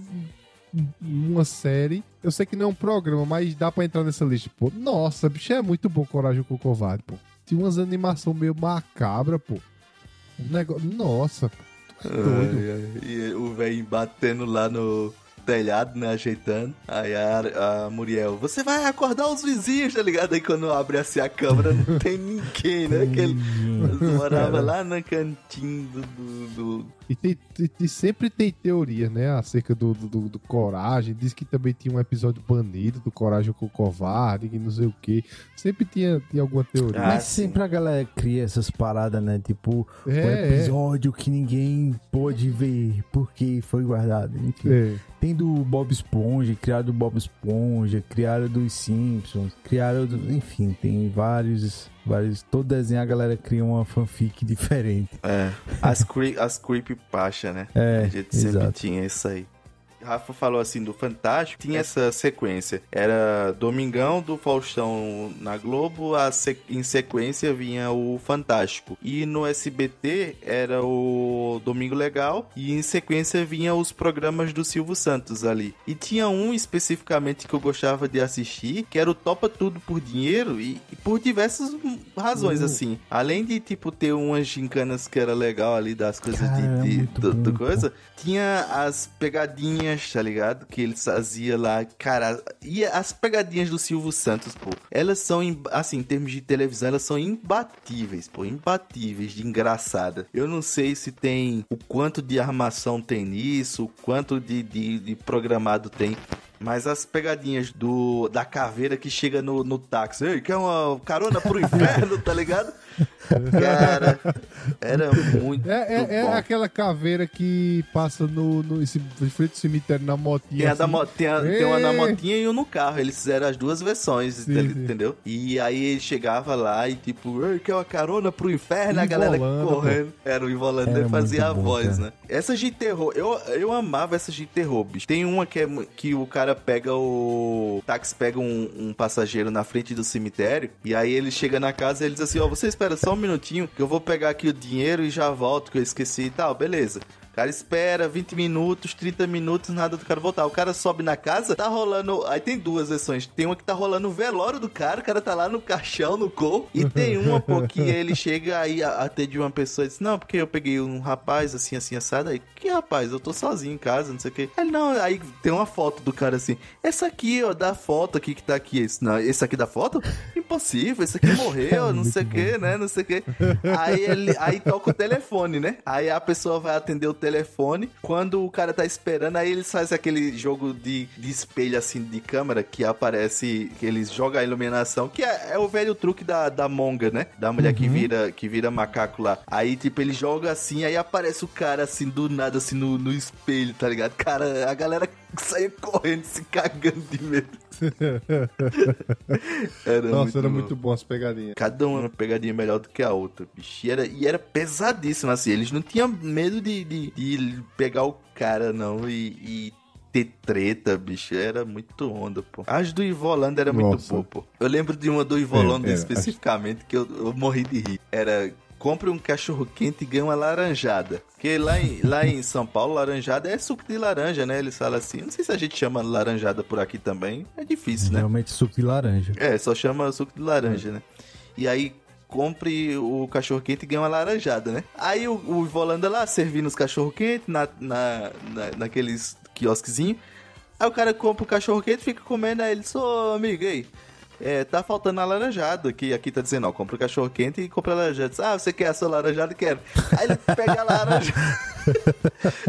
uma série. Eu sei que não é um programa, mas dá pra entrar nessa lista, pô. Nossa, bicho, é muito bom Coragem com o Covarde, pô. Tinha umas animação meio macabra, pô. Um negócio... Nossa, pô. É doido. Ai, ai. E o velho batendo lá no telhado, né? Ajeitando. Aí a, a Muriel, você vai acordar os vizinhos, tá ligado? Aí quando abre assim a câmera, não tem ninguém, né? Que ele morava lá no cantinho do. do- do- E, tem- e- e sempre tem teoria, né, acerca do, do, do- do Coragem. Diz que também tinha um episódio banido do Coragem com o Covarde, que não sei o que. Sempre tinha, tinha alguma teoria. Mas sempre a galera cria essas paradas, né? Tipo, É, um episódio que ninguém pôde ver porque foi guardado. Enfim. É. Tem do Bob Esponja, criaram do Bob Esponja, criaram dos Simpsons, criaram do... Enfim, tem vários... Vários, todo desenho a galera cria uma fanfic diferente. É, as, cre as creepypasta, né? É, A gente sempre exato. tinha isso aí. Rafa falou assim do Fantástico, tinha essa sequência. Era Domingão do Faustão na Globo, a se- em sequência vinha o Fantástico. E no SBT era o Domingo Legal, e em sequência vinha os programas do Silvio Santos ali. E tinha um especificamente que eu gostava de assistir, que era o Topa Tudo por Dinheiro, e, e por diversas razões, Uh. assim. Além de, tipo, ter umas gincanas que era legal ali das coisas de- Cara, de, do, coisa, tinha as pegadinhas, tá ligado? Que eles faziam lá, cara. E as pegadinhas do Silvio Santos, pô, elas são, im- assim, em termos de televisão, elas são imbatíveis, pô, imbatíveis de engraçada. Eu não sei se tem o quanto de armação tem nisso, o quanto de, de, de programado tem. Mas as pegadinhas do da caveira que chega no, no táxi, Ei, quer uma carona pro inferno, tá ligado? Cara, era muito É, é, é aquela caveira que passa no, no em frente ao cemitério na motinha. Tem, a da assim. mo- tem, a- tem uma na motinha e um no carro. Eles fizeram as duas versões, Sim, tá- sim. entendeu? E aí ele chegava lá e tipo, "Ei, quer uma carona pro inferno? A galera correndo. Era o Ivolanda Era e fazia a bom, voz, cara. né? Essas de terror, eu, eu amava essas de terror, bicho. Tem uma que, é, que o cara pega o. Táxi pega um, um passageiro na frente do cemitério. E aí ele chega na casa e ele diz assim: Ó, você espera só um minutinho que eu vou pegar aqui o dinheiro e já volto, que eu esqueci e tal. Beleza. O cara espera 20 minutos, 30 minutos, nada do cara voltar. O cara sobe na casa, tá rolando. Aí tem duas versões. Tem uma que tá rolando o velório do cara, o cara tá lá no caixão, no cor. E tem uma, pô, que ele chega aí a- atende uma pessoa e diz: Não, porque eu peguei um rapaz assim, assim, assado. Aí, que rapaz? Eu tô sozinho em casa, não sei o quê. Aí, não, aí tem uma foto do cara assim: Essa aqui, ó, da foto aqui que tá aqui. Esse, não, esse aqui da foto? Impossível, esse aqui morreu, não sei o quê, né? Não sei o quê. Aí ele aí toca o telefone, né? Aí a pessoa vai atender o telefone. Quando o cara tá esperando, aí eles fazem aquele jogo de, de espelho assim de câmera que aparece, que eles jogam a iluminação, que é, é o velho truque da, da monga, né? Da mulher que vira que vira macaco lá. Aí, tipo, ele joga assim, aí aparece o cara assim do nada, assim, no, no espelho, tá ligado? Cara, a galera saia correndo, se cagando de medo. Era Nossa, era bom. muito bom as pegadinhas. Cada uma pegadinha melhor do que a outra, bicho. E era, e era pesadíssimo, assim. Eles não tinham medo de, de, de pegar o cara, não, e, e ter treta, bicho. Era muito onda, pô. As do Ivolanda era muito Nossa. boa, pô. Eu lembro de uma do Ivolanda É, é, especificamente que eu, eu morri de rir. Era. Compre um cachorro quente e ganhe uma laranjada. Porque lá em, lá em São Paulo, laranjada é suco de laranja, né? Eles falam assim. Não sei se a gente chama laranjada por aqui também. É difícil, né? Realmente suco de laranja. É, só chama suco de laranja, né? E aí compre o cachorro quente e ganha uma laranjada, né? Aí o, o Volanda lá servindo os cachorro quente na, na, na, naqueles quiosquezinhos. Aí o cara compra o cachorro quente, fica comendo, aí ele ô amigo, aí, é, tá faltando a laranjada, que aqui tá dizendo, ó, compra o cachorro quente e compra a laranjada. Diz, ah, você quer a sua laranjada? Quero. Aí ele pega a laranjada,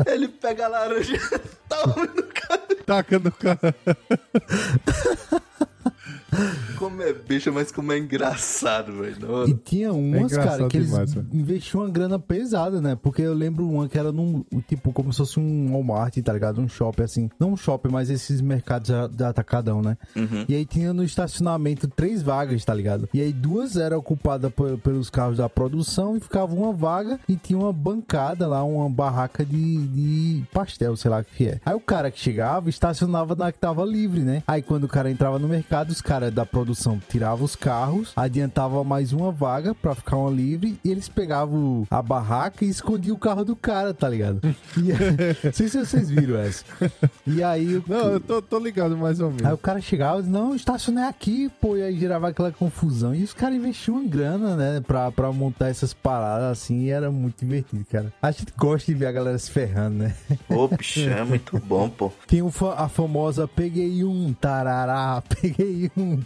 ele pega a laranjada, toma no cara. Taca no cara. Como é bicho, mas como é engraçado, velho. E tinha umas, engraçado cara, que eles demais, velho. investiam uma grana pesada, né? Porque eu lembro uma que era num, tipo, como se fosse um Walmart, tá ligado? Um shopping, assim. Não um shopping, mas esses mercados de- atacadão, né? Uhum. E aí tinha no estacionamento três vagas, tá ligado? E aí duas eram ocupadas pe- pelos carros da produção e ficava uma vaga e tinha uma bancada lá, uma barraca de, de pastel, sei lá o que é. Aí o cara que chegava estacionava na que tava livre, né? Aí quando o cara entrava no mercado, os caras da produção tiravam os carros, adiantava mais uma vaga pra ficar uma livre e eles pegavam a barraca e escondiam o carro do cara, tá ligado? E, não sei se vocês viram essa. E aí o Não, eu tô, tô ligado mais ou menos. Aí o cara chegava e dizia, não, estacionei aqui, pô, e aí gerava aquela confusão. E os caras investiam uma grana, né, pra, pra montar essas paradas assim, e era muito divertido, cara. A gente gosta de ver a galera se ferrando, né? Ô, bicho, é muito bom, pô. Tem o a famosa peguei um tarará, peguei um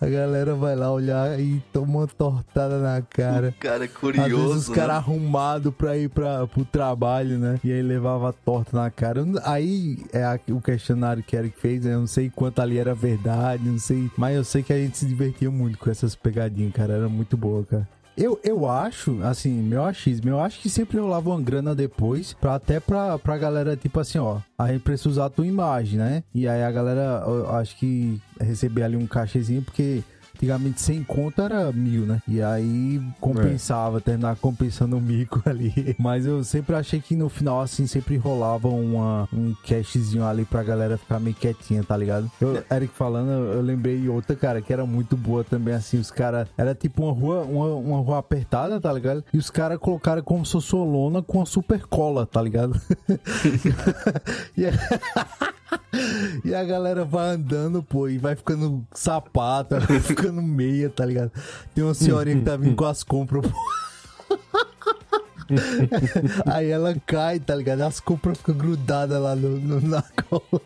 a galera vai lá olhar e toma uma tortada na cara. Cara, é Às vezes curioso. os caras né? arrumados pra ir pra, pro trabalho, né? E aí levava a torta na cara. Aí é a- o questionário que Eric fez, né? eu não sei quanto ali era verdade, não sei. Mas eu sei que a gente se divertia muito com essas pegadinhas, cara. Era muito boa, cara. Eu, eu acho, assim, meu achismo, eu acho que sempre rolava uma grana depois, pra, até pra, pra galera, tipo assim, ó, a gente precisa usar a tua imagem, né? E aí a galera, eu acho que receber ali um cachezinho, porque Antigamente 100 conto era mil, né? E aí compensava, terminar compensando o mico ali. Mas eu sempre achei que no final, assim, sempre rolava uma, um cashzinho ali pra galera ficar meio quietinha, tá ligado? Eu, Eric falando, eu lembrei outra, cara, que era muito boa também, assim, os caras. Era tipo uma rua, uma, uma rua apertada, tá ligado? E os caras colocaram como se fosse uma lona com a super cola, tá ligado? e, e a galera vai andando, pô, e vai ficando sapato, vai ficando meia, tá ligado? Tem uma senhorinha que tá vindo com as compras, pô. Aí ela cai, tá ligado? As compras ficam grudadas lá no, no- na cola.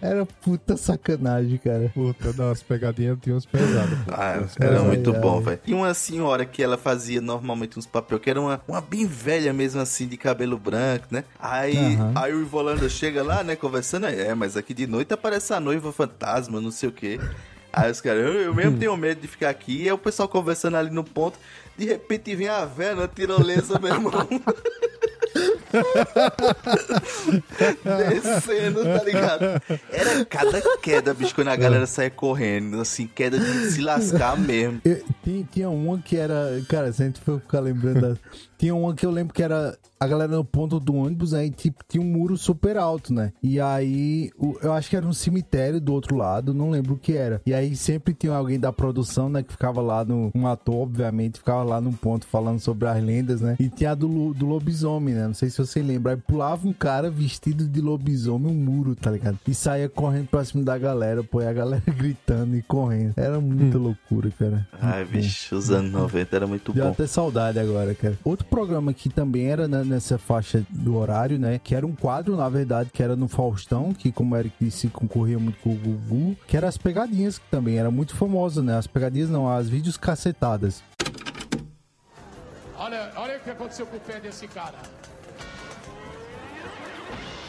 Era puta sacanagem, cara. Puta, não, as pegadinhas tinham uns pesados. Ah, Uns era pesados. muito ai. bom, velho. E uma senhora que ela fazia normalmente uns papel, que era uma, uma bem velha mesmo assim, de cabelo branco, né? Aí, Aham. aí o Ivolanda chega lá, né, conversando, aí, é, mas aqui de noite aparece a noiva fantasma, não sei o quê. Aí os caras, eu, eu mesmo tenho medo de ficar aqui. E aí o pessoal conversando ali no ponto, de repente vem a velha na tirolesa, meu irmão. Descendo, tá ligado? Era cada queda, bicho, quando a galera saia correndo, assim, queda de se lascar mesmo. Eu- tinha, tinha uma que era. Cara, se a gente for ficar lembrando. da- tinha uma que eu lembro que era a galera no ponto do ônibus, aí tipo, tinha um muro super alto, né? E aí, o- eu acho que era um cemitério do outro lado, não lembro o que era. E aí sempre tinha alguém da produção, né? Que ficava lá no. Um ator, obviamente, ficava lá num ponto falando sobre as lendas, né? E tinha a do, do lobisomem, né? Não sei se você lembra. Aí pulava um cara vestido de lobisomem, um muro, tá ligado? E saía correndo pra cima da galera, pô, e a galera gritando e correndo. Era muita loucura, cara. Ai, bicho, os anos 90 era muito Deu bom. até saudade agora, cara. Outro programa que também era na- nessa faixa do horário, né? Que era um quadro, na verdade, que era no Faustão, que, como o Eric disse, concorria muito com o Gugu, que era as pegadinhas, que também era muito famosa, né? As pegadinhas não, as vídeos cacetadas. Olha, olha o que aconteceu com o pé desse cara.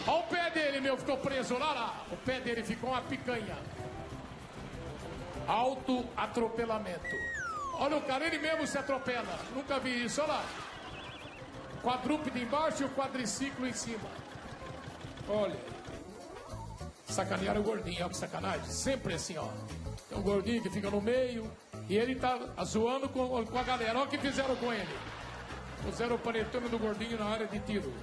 Olha o pé dele, meu, ficou preso. Olha lá. O pé dele ficou uma picanha. Alto atropelamento. Olha o cara, ele mesmo se atropela. Nunca vi isso, olha lá. Quadrúpede embaixo e o quadriciclo em cima. Olha. Sacanearam o gordinho, olha que sacanagem. Sempre assim, ó. Tem um gordinho que fica no meio e ele tá zoando com, com a galera. Olha o que fizeram com ele. Puseram o panetone do gordinho na área de tiro.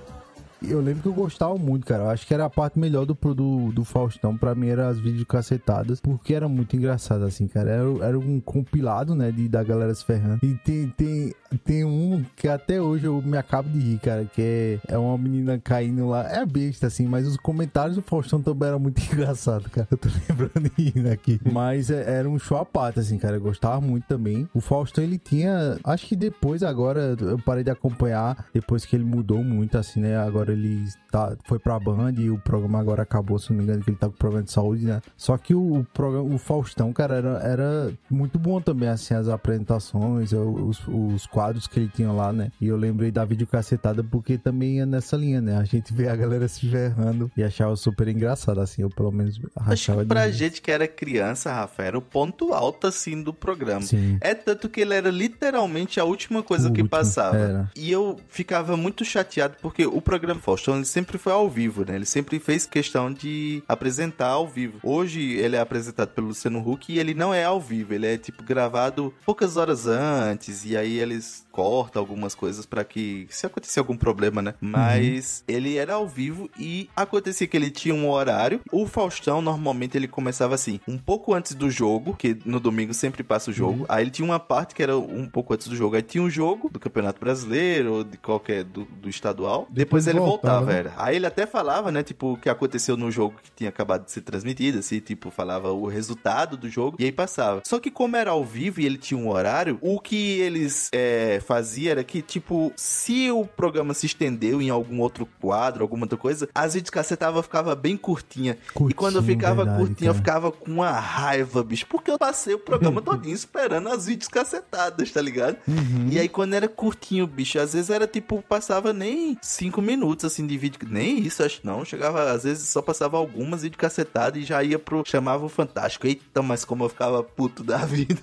Eu lembro que eu gostava muito, cara. Eu acho que era a parte melhor do, do, do Faustão. Pra mim, era as vídeos cacetadas. Porque era muito engraçado, assim, cara. Era, era um compilado, né? De, da galera se ferrando. E tem, tem, tem um que até hoje eu me acabo de rir, cara. Que é, é uma menina caindo lá. É besta, assim. Mas os comentários do Faustão também eram muito engraçados, cara. Eu tô lembrando rindo aqui. Mas é- era um show à parte, assim, cara. Eu gostava muito também. O Faustão, ele tinha. Acho que depois, agora, eu parei de acompanhar. Depois que ele mudou muito, assim, né? Agora ele tá, foi pra Band e o programa agora acabou, se não me engano, que ele tá com problema de saúde, né? Só que o, o programa, o Faustão, cara, era, era muito bom também, assim, as apresentações, os, os quadros que ele tinha lá, né? E eu lembrei da videocacetada porque também é nessa linha, né? A gente vê a galera se ferrando e achava super engraçado, assim, eu pelo menos Acho rachava que pra rir. gente que era criança, Rafa, era o ponto alto, assim, do programa. Sim. É tanto que ele era literalmente a última coisa O que último, passava. era. E eu ficava muito chateado porque o programa Faustão ele sempre foi ao vivo, né? Ele sempre fez questão de apresentar ao vivo. Hoje ele é apresentado pelo Luciano Huck e ele não é ao vivo, ele é tipo gravado poucas horas antes e aí eles cortam algumas coisas pra que se acontecer algum problema, né? Mas ele era ao vivo e acontecia que ele tinha um horário. O Faustão normalmente ele começava assim, um pouco antes do jogo, que no domingo sempre passa o jogo. Aí ele tinha uma parte que era um pouco antes do jogo. Aí tinha um jogo do Campeonato Brasileiro ou de qualquer do, do estadual. Depois, ele voltava, voltava, né? era. Aí ele até falava, né, tipo, o que aconteceu no jogo que tinha acabado de ser transmitido, assim, tipo, falava o resultado do jogo e aí passava. Só que como era ao vivo e ele tinha um horário, o que eles é, faziam era que, tipo, se o programa se estendeu em algum outro quadro, alguma outra coisa, as vídeos cacetava ficava bem curtinha. e quando eu ficava verdade, curtinha, eu cara. ficava com uma raiva, bicho, porque eu passei o programa todinho esperando as vídeos cacetadas, tá ligado? Uhum. E aí quando era curtinho, bicho, às vezes era tipo, passava nem cinco minutos assim de vídeo, nem isso, acho não, chegava, às vezes só passava algumas vídeo cacetadas e já ia pro, chamava o Fantástico. Eita, mas como eu ficava puto da vida.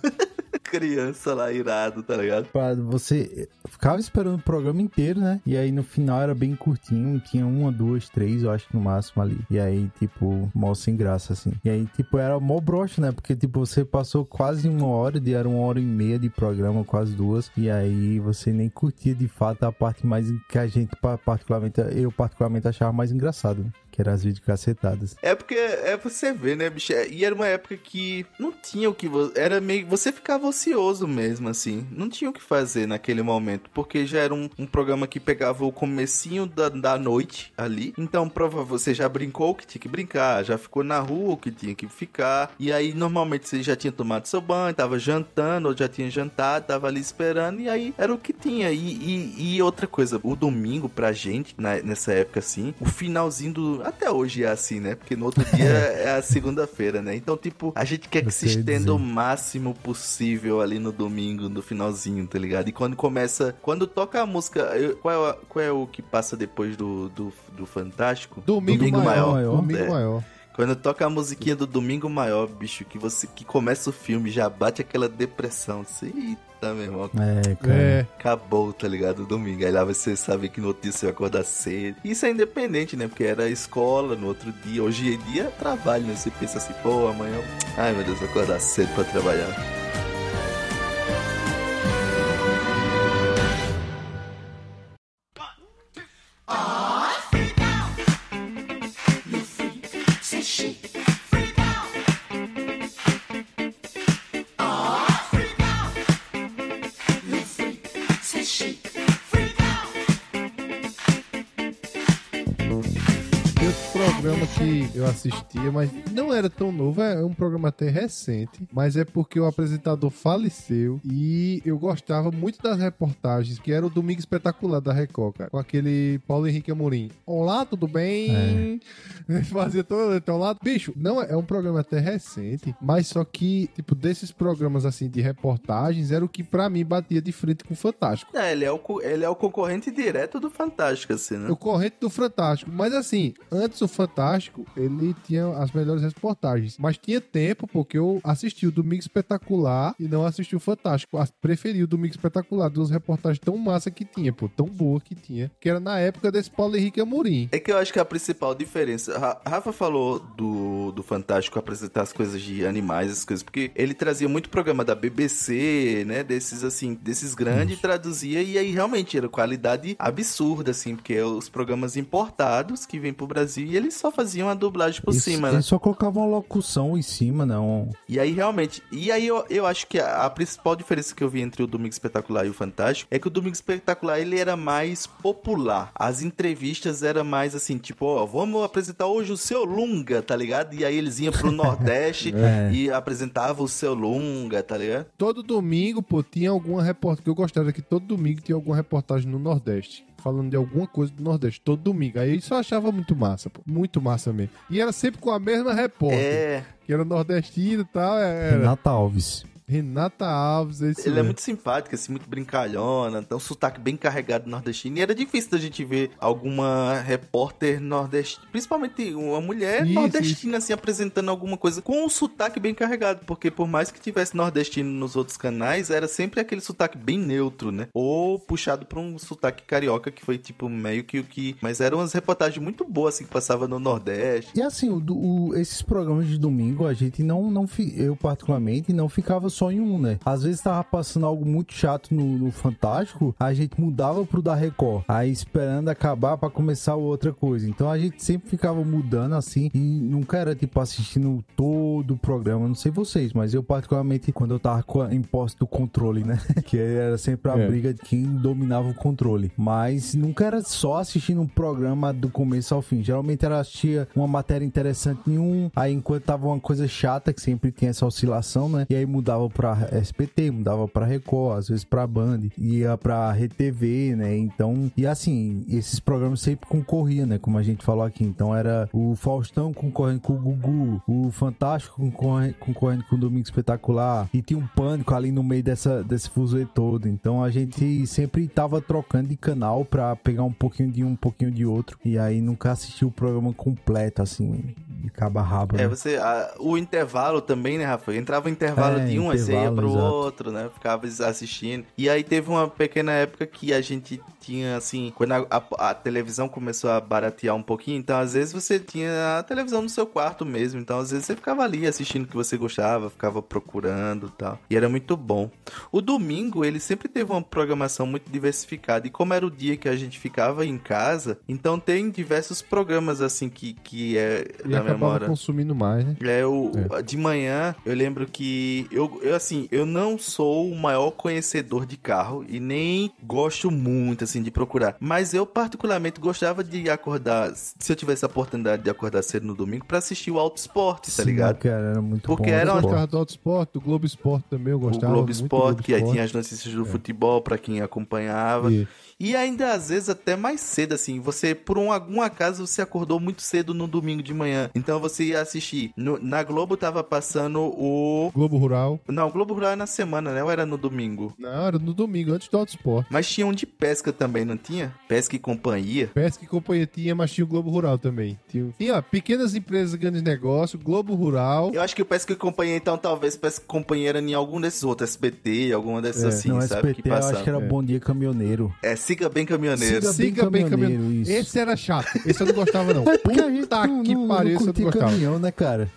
criança lá irado, tá ligado? Você ficava esperando o programa inteiro, né? E aí no final era bem curtinho, tinha uma, duas, três, eu acho no máximo ali. E aí, tipo, mó sem graça, assim. E aí, tipo, era mó broxa, né? Porque, tipo, você passou quase uma hora, de, era uma hora e meia de programa, quase duas. E aí você nem curtia de fato a parte mais que a gente, pa- particularmente, eu particularmente achava mais engraçado, né? Que era as videocacetadas. É porque é você ver, né, bicho? É- E era uma época que não tinha o que. Era meio. Você ficava ocioso mesmo, assim. Não tinha o que fazer naquele momento. Porque já era um, um programa que pegava o comecinho da, da noite ali. Então, prova, você já brincou o que tinha que brincar. Já ficou na rua o que tinha que ficar. E aí, normalmente, você já tinha tomado seu banho, tava jantando, ou já tinha jantado, tava ali esperando. E aí era o que tinha. E, e, e outra coisa, o domingo pra gente, na- nessa época assim, o finalzinho do. Até hoje é assim, né? Porque no outro dia é a segunda-feira, né? Então, tipo, a gente quer que se estenda dizer. o máximo possível ali no domingo, no finalzinho, tá ligado? E quando começa. Quando toca a música. eu- qual, é, o- qual é o que passa depois do, do, do Fantástico? Domingo, maior. Domingo É. maior. Quando toca a musiquinha do Domingo Maior, bicho, que você que começa o filme, já bate aquela depressão. Assim, Eita, meu irmão. É, cara. É. Acabou, tá ligado? Domingo. Aí lá você sabe que no outro dia você vai acordar cedo. Isso é independente, né? Porque era escola no outro dia. Hoje em dia é trabalho, né? Você pensa assim, pô, amanhã. Ai meu Deus, vou acordar cedo pra trabalhar. Programa que eu assistia, mas não era tão novo, é um programa até recente, mas é porque o apresentador faleceu e eu gostava muito das reportagens, que era o Domingo Espetacular da Record, cara, com aquele Paulo Henrique Amorim. Olá, tudo bem? Fazia todo teu lado. Bicho, não é, é um programa até recente, mas só que, tipo, desses programas assim de reportagens, era o que pra mim batia de frente com o Fantástico. É, ele é o, ele é o concorrente direto do Fantástico, assim, né? O corrente do Fantástico. Mas assim, antes o Fantástico, ele tinha as melhores reportagens. Mas tinha tempo, porque eu assisti o Domingo Espetacular e não assisti o Fantástico. Preferi o Domingo Espetacular, duas reportagens tão massa que tinha, pô, tão boa que tinha. Que era na época desse Paulo Henrique Amorim. É que eu acho que a principal diferença. Ra- Rafa falou do, do Fantástico apresentar as coisas de animais, as coisas, porque ele trazia muito programa da BBC, né? Desses assim, desses grandes, traduzia e aí realmente era qualidade absurda, assim, porque é os programas importados que vêm pro Brasil e eles só faziam a dublagem por Eles- cima, né? Eles só colocavam uma locução em cima, não. E aí, realmente, e aí eu, eu acho que a, a principal diferença que eu vi entre o Domingo Espetacular e o Fantástico é que o Domingo Espetacular ele era mais popular. As entrevistas eram mais assim, tipo, ó, vamos apresentar hoje o seu Lunga, tá ligado? E aí eles iam pro Nordeste É. e apresentavam o seu Lunga, tá ligado? Todo domingo, pô, tinha alguma reportagem. que eu gostava que todo domingo tinha alguma reportagem no Nordeste. Falando de alguma coisa do Nordeste, todo domingo. Aí isso eu achava muito massa, pô. Muito massa mesmo. E era sempre com a mesma repórter. É. Que era nordestina e tal. Era... Renata Alves. Renata Alves, é isso Ele é mesmo. muito simpático, assim, muito brincalhona, tem um sotaque bem carregado nordestino. E era difícil da gente ver alguma repórter nordestina, principalmente uma mulher Isso, nordestina, assim, apresentando alguma coisa com um sotaque bem carregado. Porque por mais que tivesse nordestino nos outros canais, era sempre aquele sotaque bem neutro, né? Ou puxado pra um sotaque carioca, que foi tipo meio que o que. Mas eram umas reportagens muito boas, assim, que passava no Nordeste. E assim, o, o- esses programas de domingo, a gente não, não fi- eu particularmente, não ficava só em um, né? Às vezes tava passando algo muito chato no, no Fantástico, a gente mudava pro da Record, aí esperando acabar pra começar outra coisa. Então a gente sempre ficava mudando assim e nunca era tipo assistindo todo o programa, não sei vocês, mas eu particularmente quando eu tava com a- em posse do controle, né? que era sempre a É. briga de quem dominava o controle. Mas nunca era só assistindo um programa do começo ao fim. Geralmente era assistir uma matéria interessante em um, aí enquanto tava uma coisa chata, que sempre tem essa oscilação, né? E aí mudava pra SPT, mudava pra Record, às vezes pra Band, ia pra RTV, né? Então, e assim, esses programas sempre concorriam, né? Como a gente falou aqui. Então era o Faustão concorrendo com o Gugu, o Fantástico concorre- concorrendo com o Domingo Espetacular, e tinha um pânico ali no meio dessa, desse fuzuê todo. Então a gente sempre tava trocando de canal pra pegar um pouquinho de um, um pouquinho de outro, e aí nunca assistiu o programa completo, assim, de cabo a rabo. É, né? você. a- o intervalo também, né, Rafa? Entrava o intervalo É, de um, aí você ia pro exato. outro, né? Ficava assistindo. E aí teve uma pequena época que a gente tinha, assim, quando a, a- a televisão começou a baratear um pouquinho, então às vezes você tinha a televisão no seu quarto mesmo. Então às vezes você ficava ali assistindo o que você gostava, ficava procurando e tal. E era muito bom. O domingo, ele sempre teve uma programação muito diversificada. E como era o dia que a gente ficava em casa, então tem diversos programas, assim, que, que é E acabava memória. consumindo mais, né? É, o, de manhã, eu lembro que eu, eu, assim, eu não sou o maior conhecedor de carro e nem gosto muito, assim, de procurar. Mas eu, particularmente, gostava de acordar, se eu tivesse a oportunidade de acordar cedo no domingo, pra assistir o Auto Esporte, tá Sim, ligado? cara, era muito Porque bom. era Eu gostava do Auto Esporte, do Globo Esporte também, eu O gostava. Globo muito do Esporte, Globo que aí tinha as notícias do futebol pra quem acompanhava. Isso. E ainda às vezes até mais cedo, assim. Você, por um, algum acaso, você acordou muito cedo no domingo de manhã. Então você ia assistir. No- na Globo tava passando o. Globo Rural. Não, o Globo Rural é na semana, né? Ou era no domingo? Não, era no domingo, antes do Auto Esporte. Mas tinha um de pesca também, não tinha? Pesca e companhia. Pesca e companhia tinha, mas tinha o Globo Rural também. Tinha, tinha ó, pequenas empresas, grandes negócios, Globo Rural. Eu acho que o Pesca e Companhia, então, talvez Pesca e Companhia era em algum desses outros, SBT, alguma dessas É, assim, no sabe? SBT eu acho que era Bom Dia Caminhoneiro. É, Siga Bem Caminhoneiro. Siga Siga bem caminhoneiro, caminhoneiro. Esse era chato. Esse eu não gostava, não. Porque a gente Puta não, que não, pariu, não esse eu não gostava. caminhão, né, cara?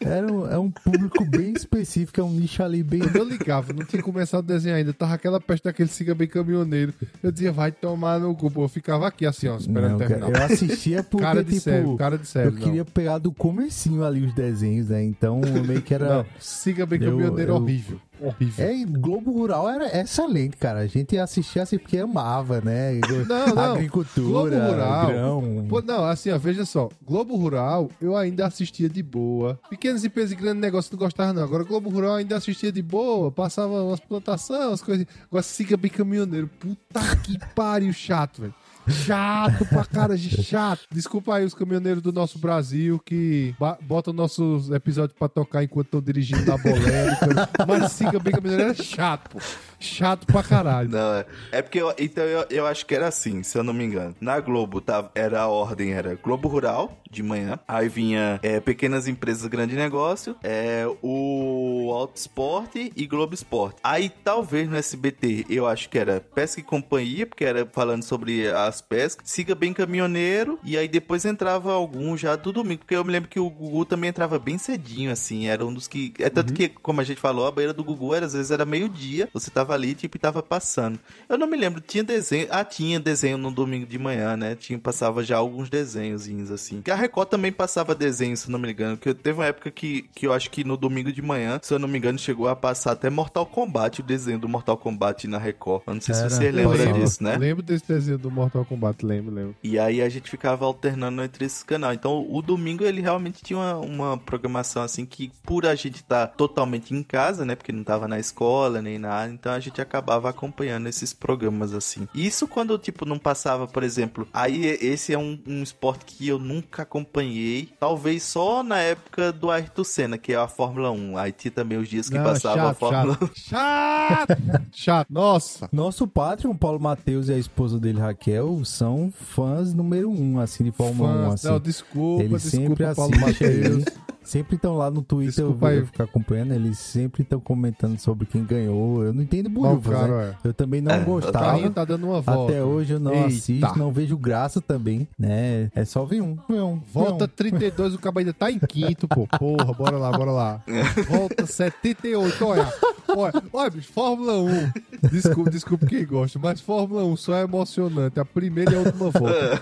Era um, é um público bem específico, é um nicho ali bem... Eu ligava, não tinha começado o desenho ainda. Tava aquela peste daquele siga bem caminhoneiro. Eu dizia, vai tomar no cu. Eu ficava aqui assim, ó, esperando Não, cara, terminar. eu assistia porque, Cara de tipo, sério, cara de sério, eu queria pegar do comecinho ali os desenhos, né? Então, meio que era... Não, siga bem Eu- caminhoneiro eu- horrível. Horrível. É, Globo Rural era excelente, cara. A gente assistia assim porque amava, né? Não, não. Agricultura, Globo Rural. grão. Pô, não, assim, ó, veja só. Globo Rural, eu ainda assistia de boa. Pequenas empresas e grandes negócios não gostava, não. Agora, Globo Rural ainda assistia de boa. Passava umas plantações, umas coisas. Agora, siga bem caminhoneiro. Puta que pariu, chato, velho. Chato pra cara de chato. Desculpa aí os caminhoneiros do nosso Brasil que botam nossos episódios pra tocar enquanto estão dirigindo na bolêmica. Mas siga bem caminhoneiro é chato, pô. Chato pra caralho. Não, é. É porque eu, então eu, eu acho que era assim, se eu não me engano. Na Globo tava, era a ordem, era Globo Rural de manhã, aí vinha é, pequenas empresas, grande negócio, é o Auto Esporte e Globo Esporte. Aí talvez no SBT eu acho que era Pesca e Companhia, porque era falando sobre as pescas, Siga Bem Caminhoneiro, e aí depois entrava algum já do domingo, porque eu me lembro que o Gugu também entrava bem cedinho, assim, era um dos que. É tanto que, como a gente falou, a banheira do Gugu era, às vezes era meio-dia, você tava ali, tipo, e tava passando. Eu não me lembro, tinha desenho. Ah, tinha desenho no domingo de manhã, né? Tinha, passava já alguns desenhozinhos, assim. Que a Record também passava desenho, se eu não me engano. Que teve uma época que, que eu acho que no domingo de manhã, se eu não me engano, chegou a passar até Mortal Kombat, o desenho do Mortal Kombat na Record. Eu não sei Era, se você lembra disso, né? Lembro desse desenho do Mortal Kombat, lembro, lembro. E aí a gente ficava alternando entre esses canais. Então o domingo ele realmente tinha uma, uma programação assim que por a gente estar totalmente em casa, né? Porque não tava na escola nem nada, então a gente acabava acompanhando esses programas assim. Isso quando tipo não passava, por exemplo, aí esse é um, um esporte que eu nunca acompanhei, talvez só na época do Ayrton Senna, que é a Fórmula 1. Aí tinha também os dias que Não, passava a chato, Fórmula 1. Chato! Chato! Nossa! Nosso Patreon, Paulo Matheus e a esposa dele, Raquel, são fãs número um, assim, de Fórmula 1. Fãs, Assim. não, desculpa, Eles desculpa, sempre Paulo. Matheus. Sempre estão lá no Twitter, eu Desculpa aí. vou ficar acompanhando, eles sempre estão comentando sobre quem ganhou. Eu não entendo bolhufas, caro, né? é. Eu também não É, O gostava. carrinho tá dando uma volta. Até hoje eu não Eita. assisto, não vejo graça também, né? É só ver um. Ver um Volta ver 32, o cabo ainda tá em quinto, pô. Porra, bora lá, bora lá. Volta 78, olha. Olha, olha, bicho, Fórmula 1. Desculpa, desculpa quem gosta, mas Fórmula 1 só é emocionante. A primeira e a última volta.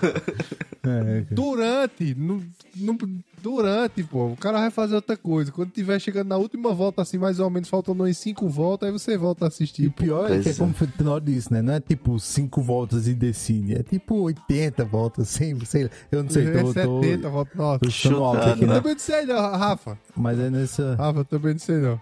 É, cara. Durante, no, no- durante, pô, o cara vai fazer outra coisa. Quando tiver chegando na última volta, assim, mais ou menos, faltando umas 5 voltas, aí você volta a assistir. E o pior é que é é. como o Tenor disse, né? Não é tipo 5 voltas e decide, é tipo 80 voltas, sem, sei lá. Eu não sei, é tô, tô, 70 voltas. Nossa. tô chutando alto aqui, Chutando, Eu né? também não sei não, Rafa. Mas é nessa... Rafa, eu também não sei não.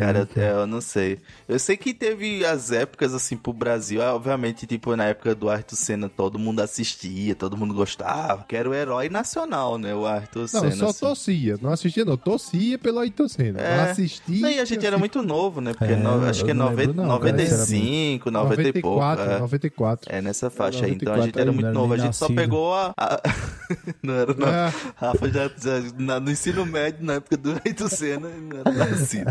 Cara, é, eu não sei. Eu sei que teve as épocas, assim, pro Brasil. ah, Obviamente, tipo, na época do Ayrton Senna, todo mundo assistia, todo mundo gostava. Que era o herói nacional, né? O Ayrton Não, Senna. eu só assim. torcia. Não assistia, não. Torcia pelo Ayrton Senna. É. Não assistia. Não, e a gente era muito novo, né? Porque É, no- acho que é não 90, lembro não, cara, 95, 90 e pouco. 94, é. 94. É nessa faixa aí. Então a 94 gente era muito não era novo. A gente só nascido. pegou a. a- não era, não. É. Rafa já, já na- no ensino médio, na época do Ayrton Senna, não era nascido.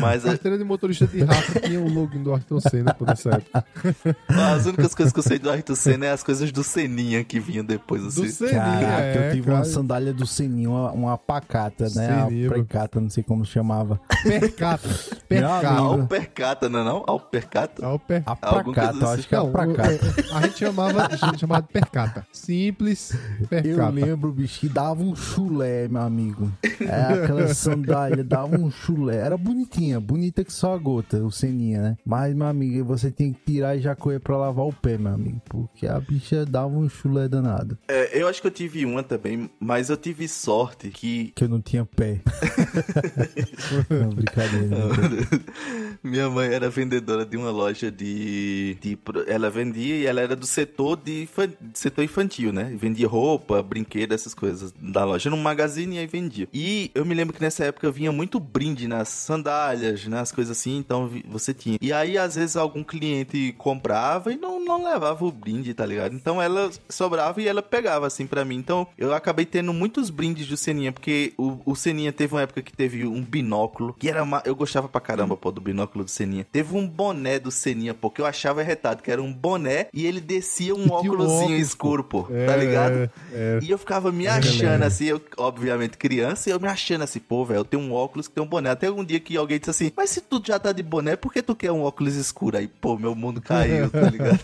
Mas a- Carteira de motorista de Rafa tinha o login do Ayrton Senna por nessa época. as únicas coisas que eu sei do Ayrton Senna é as coisas do Seninha que vinham depois, assim. Do Seninha, Caraca, é, eu tive cara. uma sandália do Seninho, uma, uma pacata, né? Seninho. A precata, não sei como chamava. Percata. Percata. Alpercata, não é não? Alpercata? Alper... A Alguma pracata, coisa eu acho que é a Não, pracata. o- a gente chamava, a gente chamava de percata. Simples Eu percata. lembro, bicho, que dava um chulé, meu amigo. É, aquela sandália dava um chulé. Era bonitinha, bonita que só a gota, o Seninha, né? Mas, meu amigo, você tem que tirar e já correr pra lavar o pé, meu amigo. Porque a bicha dava um chulé danado. É, eu acho que eu tive uma também, mas eu tive sorte que Que eu não tinha pé. não, brincadeira. Minha mãe era vendedora de uma loja de, de ela vendia e ela era do setor de setor infantil, né? Vendia roupa, brinquedo, essas coisas da loja num magazine e aí vendia. E eu me lembro que nessa época vinha muito brinde nas sandálias, nas coisas assim, então você tinha. E aí às vezes algum cliente comprava e não, não levava o brinde, tá ligado? Então ela sobrava e ela pegava assim pra mim. Então eu acabei tendo muitos brindes do Seninha, porque o, o Seninha teve uma época que teve um binóculo, que era uma, eu gostava pra caramba, pô, do binóculo do Seninha. Teve um boné do Seninha, pô, que eu achava retado, que era um boné e ele descia um óculosinho óculos, escuro, pô, É, tá ligado? é, é. E eu ficava me Eu achando lembro. assim, eu, obviamente criança, e eu me achando assim, pô, velho, eu tenho um óculos que tem um boné. Até um dia que alguém disse assim, mas se tu já tá de boné, por que tu quer um óculos escuro? Aí, pô, meu mundo caiu, tá ligado?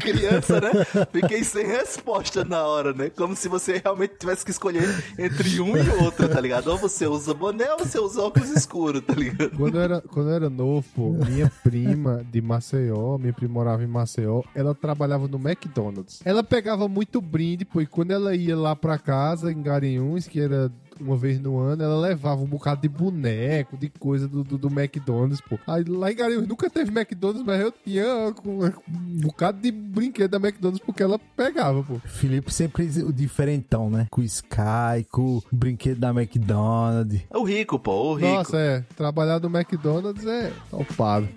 criança, né? Fiquei sem resposta na hora, né? Como se você realmente tivesse que escolher entre um e outro, tá ligado? Ou você usa boné ou você usa óculos escuros, tá ligado? Quando eu, era, quando eu era novo, minha prima de Maceió, minha prima morava em Maceió, ela trabalhava no McDonald's. Ela pegava muito brinde, pô, e quando ela ia lá pra casa, em Garanhuns, que era uma vez no ano, ela levava um bocado de boneco, de coisa do, do, do McDonald's, pô. Aí lá em Garanhuns nunca teve McDonald's, mas eu tinha um bocado de brinquedo da McDonald's porque ela pegava, pô. Felipe sempre o diferentão, né? Com o Sky, com o brinquedo da McDonald's. É o rico, pô, o rico. Nossa, é. Trabalhar no McDonald's é topado.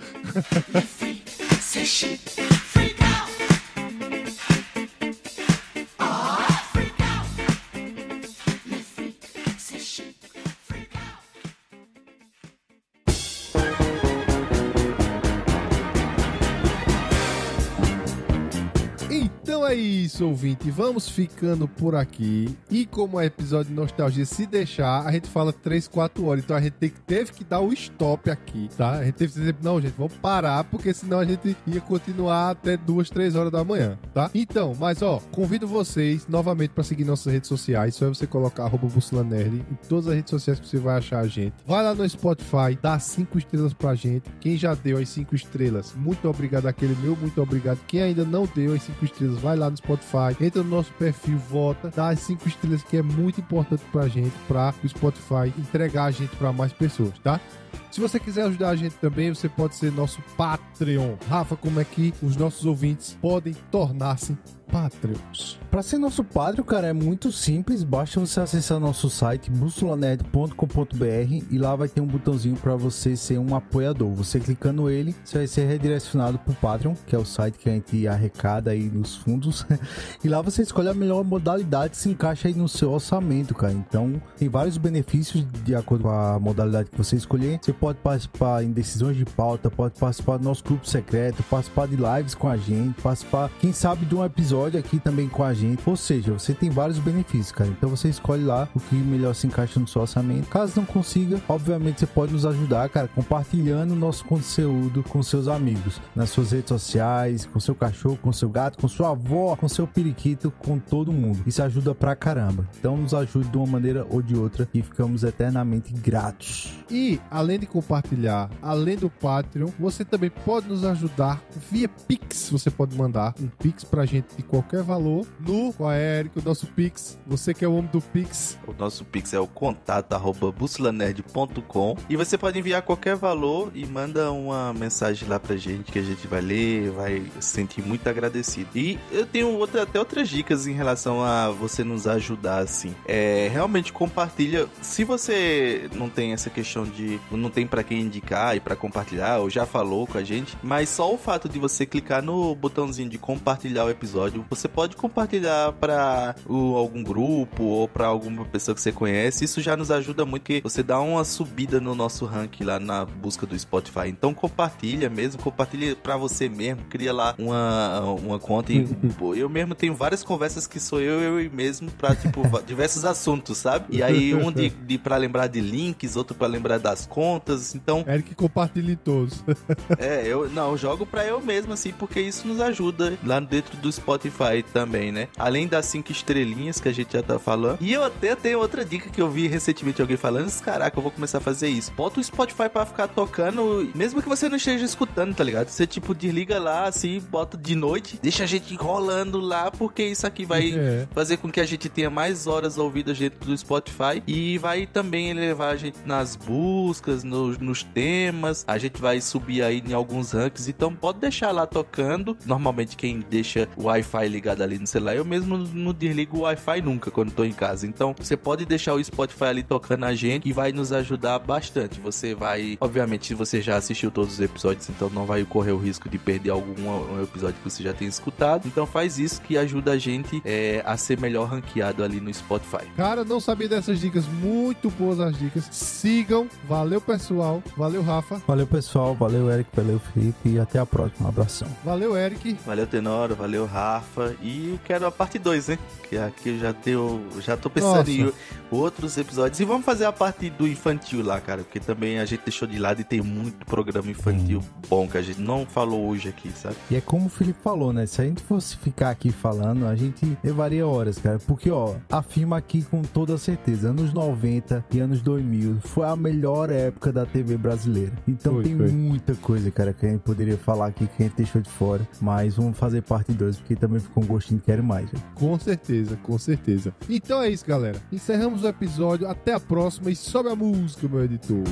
É isso, ouvinte. Vamos ficando por aqui. E como é episódio de nostalgia, se deixar, a gente fala 3, 4 horas. Então a gente teve que dar o stop aqui, tá? A gente teve que dizer, não, gente, vamos parar, porque senão a gente ia continuar até 2, 3 horas da manhã, tá? Então, mas ó, convido vocês novamente para seguir nossas redes sociais. Só é você colocar arroba Nerd em todas as redes sociais que você vai achar a gente. Vai lá no Spotify, dá 5 estrelas pra gente. Quem já deu as 5 estrelas, muito obrigado. Aquele meu, muito obrigado. Quem ainda não deu as 5 estrelas, vai lá no Spotify, entra no nosso perfil, vota, dá as 5 estrelas que é muito importante pra gente, pra o Spotify entregar a gente pra mais pessoas, tá? Se você quiser ajudar a gente também, você pode ser nosso Patreon. Rafa, como é que os nossos ouvintes podem tornar-se Pra ser nosso padre, cara, é muito simples. Basta você acessar nosso site bussolanerd.com.br e lá vai ter um botãozinho pra você ser um apoiador. Você clicando ele, você vai ser redirecionado pro Patreon, que é o site que a gente arrecada aí nos fundos. e lá você escolhe a melhor modalidade que se encaixa aí no seu orçamento, cara. Então, tem vários benefícios de acordo com a modalidade que você escolher. Você pode participar em decisões de pauta, pode participar do nosso grupo secreto, participar de lives com a gente, participar, quem sabe, de um episódio aqui também com a gente. Ou seja, você tem vários benefícios, cara. Então você escolhe lá o que melhor se encaixa no seu orçamento. Caso não consiga, obviamente você pode nos ajudar, cara, compartilhando o nosso conteúdo com seus amigos, nas suas redes sociais, com seu cachorro, com seu gato, com sua avó, com seu periquito, com todo mundo. Isso ajuda pra caramba. Então nos ajude de uma maneira ou de outra e ficamos eternamente gratos. E, além de compartilhar, além do Patreon, você também pode nos ajudar via Pix. Você pode mandar um Pix pra gente de qualquer valor no qual o nosso Pix. Você que é o homem do Pix. O nosso Pix é o contato arroba bussolanerd.com e você pode enviar qualquer valor e manda uma mensagem lá pra gente que a gente vai ler, vai se sentir muito agradecido. E eu tenho outra, até outras dicas em relação a você nos ajudar, assim. É, realmente compartilha. Se você não tem essa questão de. não tem para quem indicar e para compartilhar, ou já falou com a gente, mas só o fato de você clicar no botãozinho de compartilhar o episódio, você pode compartilhar para algum grupo ou para alguma pessoa que você conhece. Isso já nos ajuda muito, porque você dá uma subida no nosso ranking lá na busca do Spotify. Então compartilha mesmo, compartilha para você mesmo, cria lá uma, uma conta e pô, eu mesmo tenho várias conversas que sou eu eu mesmo para tipo diversos assuntos, sabe? E aí um de, de para lembrar de links, outro para lembrar das contas. Então Eric compartilha todos. é, eu não eu jogo para eu mesmo assim, porque isso nos ajuda lá dentro do Spotify também, né? Além das cinco estrelinhas que a gente já tá falando. E eu até tenho outra dica que eu vi recentemente alguém falando, caraca, eu vou começar a fazer isso. Bota o Spotify para ficar tocando, mesmo que você não esteja escutando, tá ligado? Você tipo desliga lá assim, bota de noite, deixa a gente rolando lá, porque isso aqui vai é. fazer com que a gente tenha mais horas ouvidas dentro do Spotify e vai também levar a gente nas buscas, no, nos temas. A gente vai subir aí em alguns rankings, então pode deixar lá tocando. Normalmente quem deixa o Wi-Fi ligado ali no celular, eu mesmo não desligo o Wi-Fi nunca quando tô em casa. Então você pode deixar o Spotify ali tocando a gente e vai nos ajudar bastante. Você vai, obviamente, se você já assistiu todos os episódios, então não vai correr o risco de perder algum um episódio que você já tenha escutado. Então faz isso que ajuda a gente é, a ser melhor ranqueado ali no Spotify. Cara, não sabia dessas dicas, muito boas as dicas. Sigam, valeu pessoal, valeu Rafa. Valeu pessoal, valeu Eric, valeu Felipe e até a próxima. Um abração. Valeu Eric. Valeu Tenoro, valeu Rafa e eu quero a parte 2, hein? Que aqui eu já tenho, já tô pensando Nossa. em outros episódios e vamos fazer a parte do infantil lá, cara, porque também a gente deixou de lado e tem muito programa infantil hum. bom que a gente não falou hoje aqui, sabe? E é como o Felipe falou, né? Se a gente fosse ficar aqui falando, a gente levaria horas, cara. Porque, ó, afirma aqui com toda certeza, anos 90 e anos 2000 foi a melhor época da TV brasileira. Então foi, tem foi. muita coisa, cara, que a gente poderia falar aqui que a gente deixou de fora. Mas vamos fazer parte 2, porque também ficou um gostinho quero mais. Né? Com certeza, com certeza. Então é isso, galera. Encerramos o episódio. Até a próxima e sobe a música, meu editor.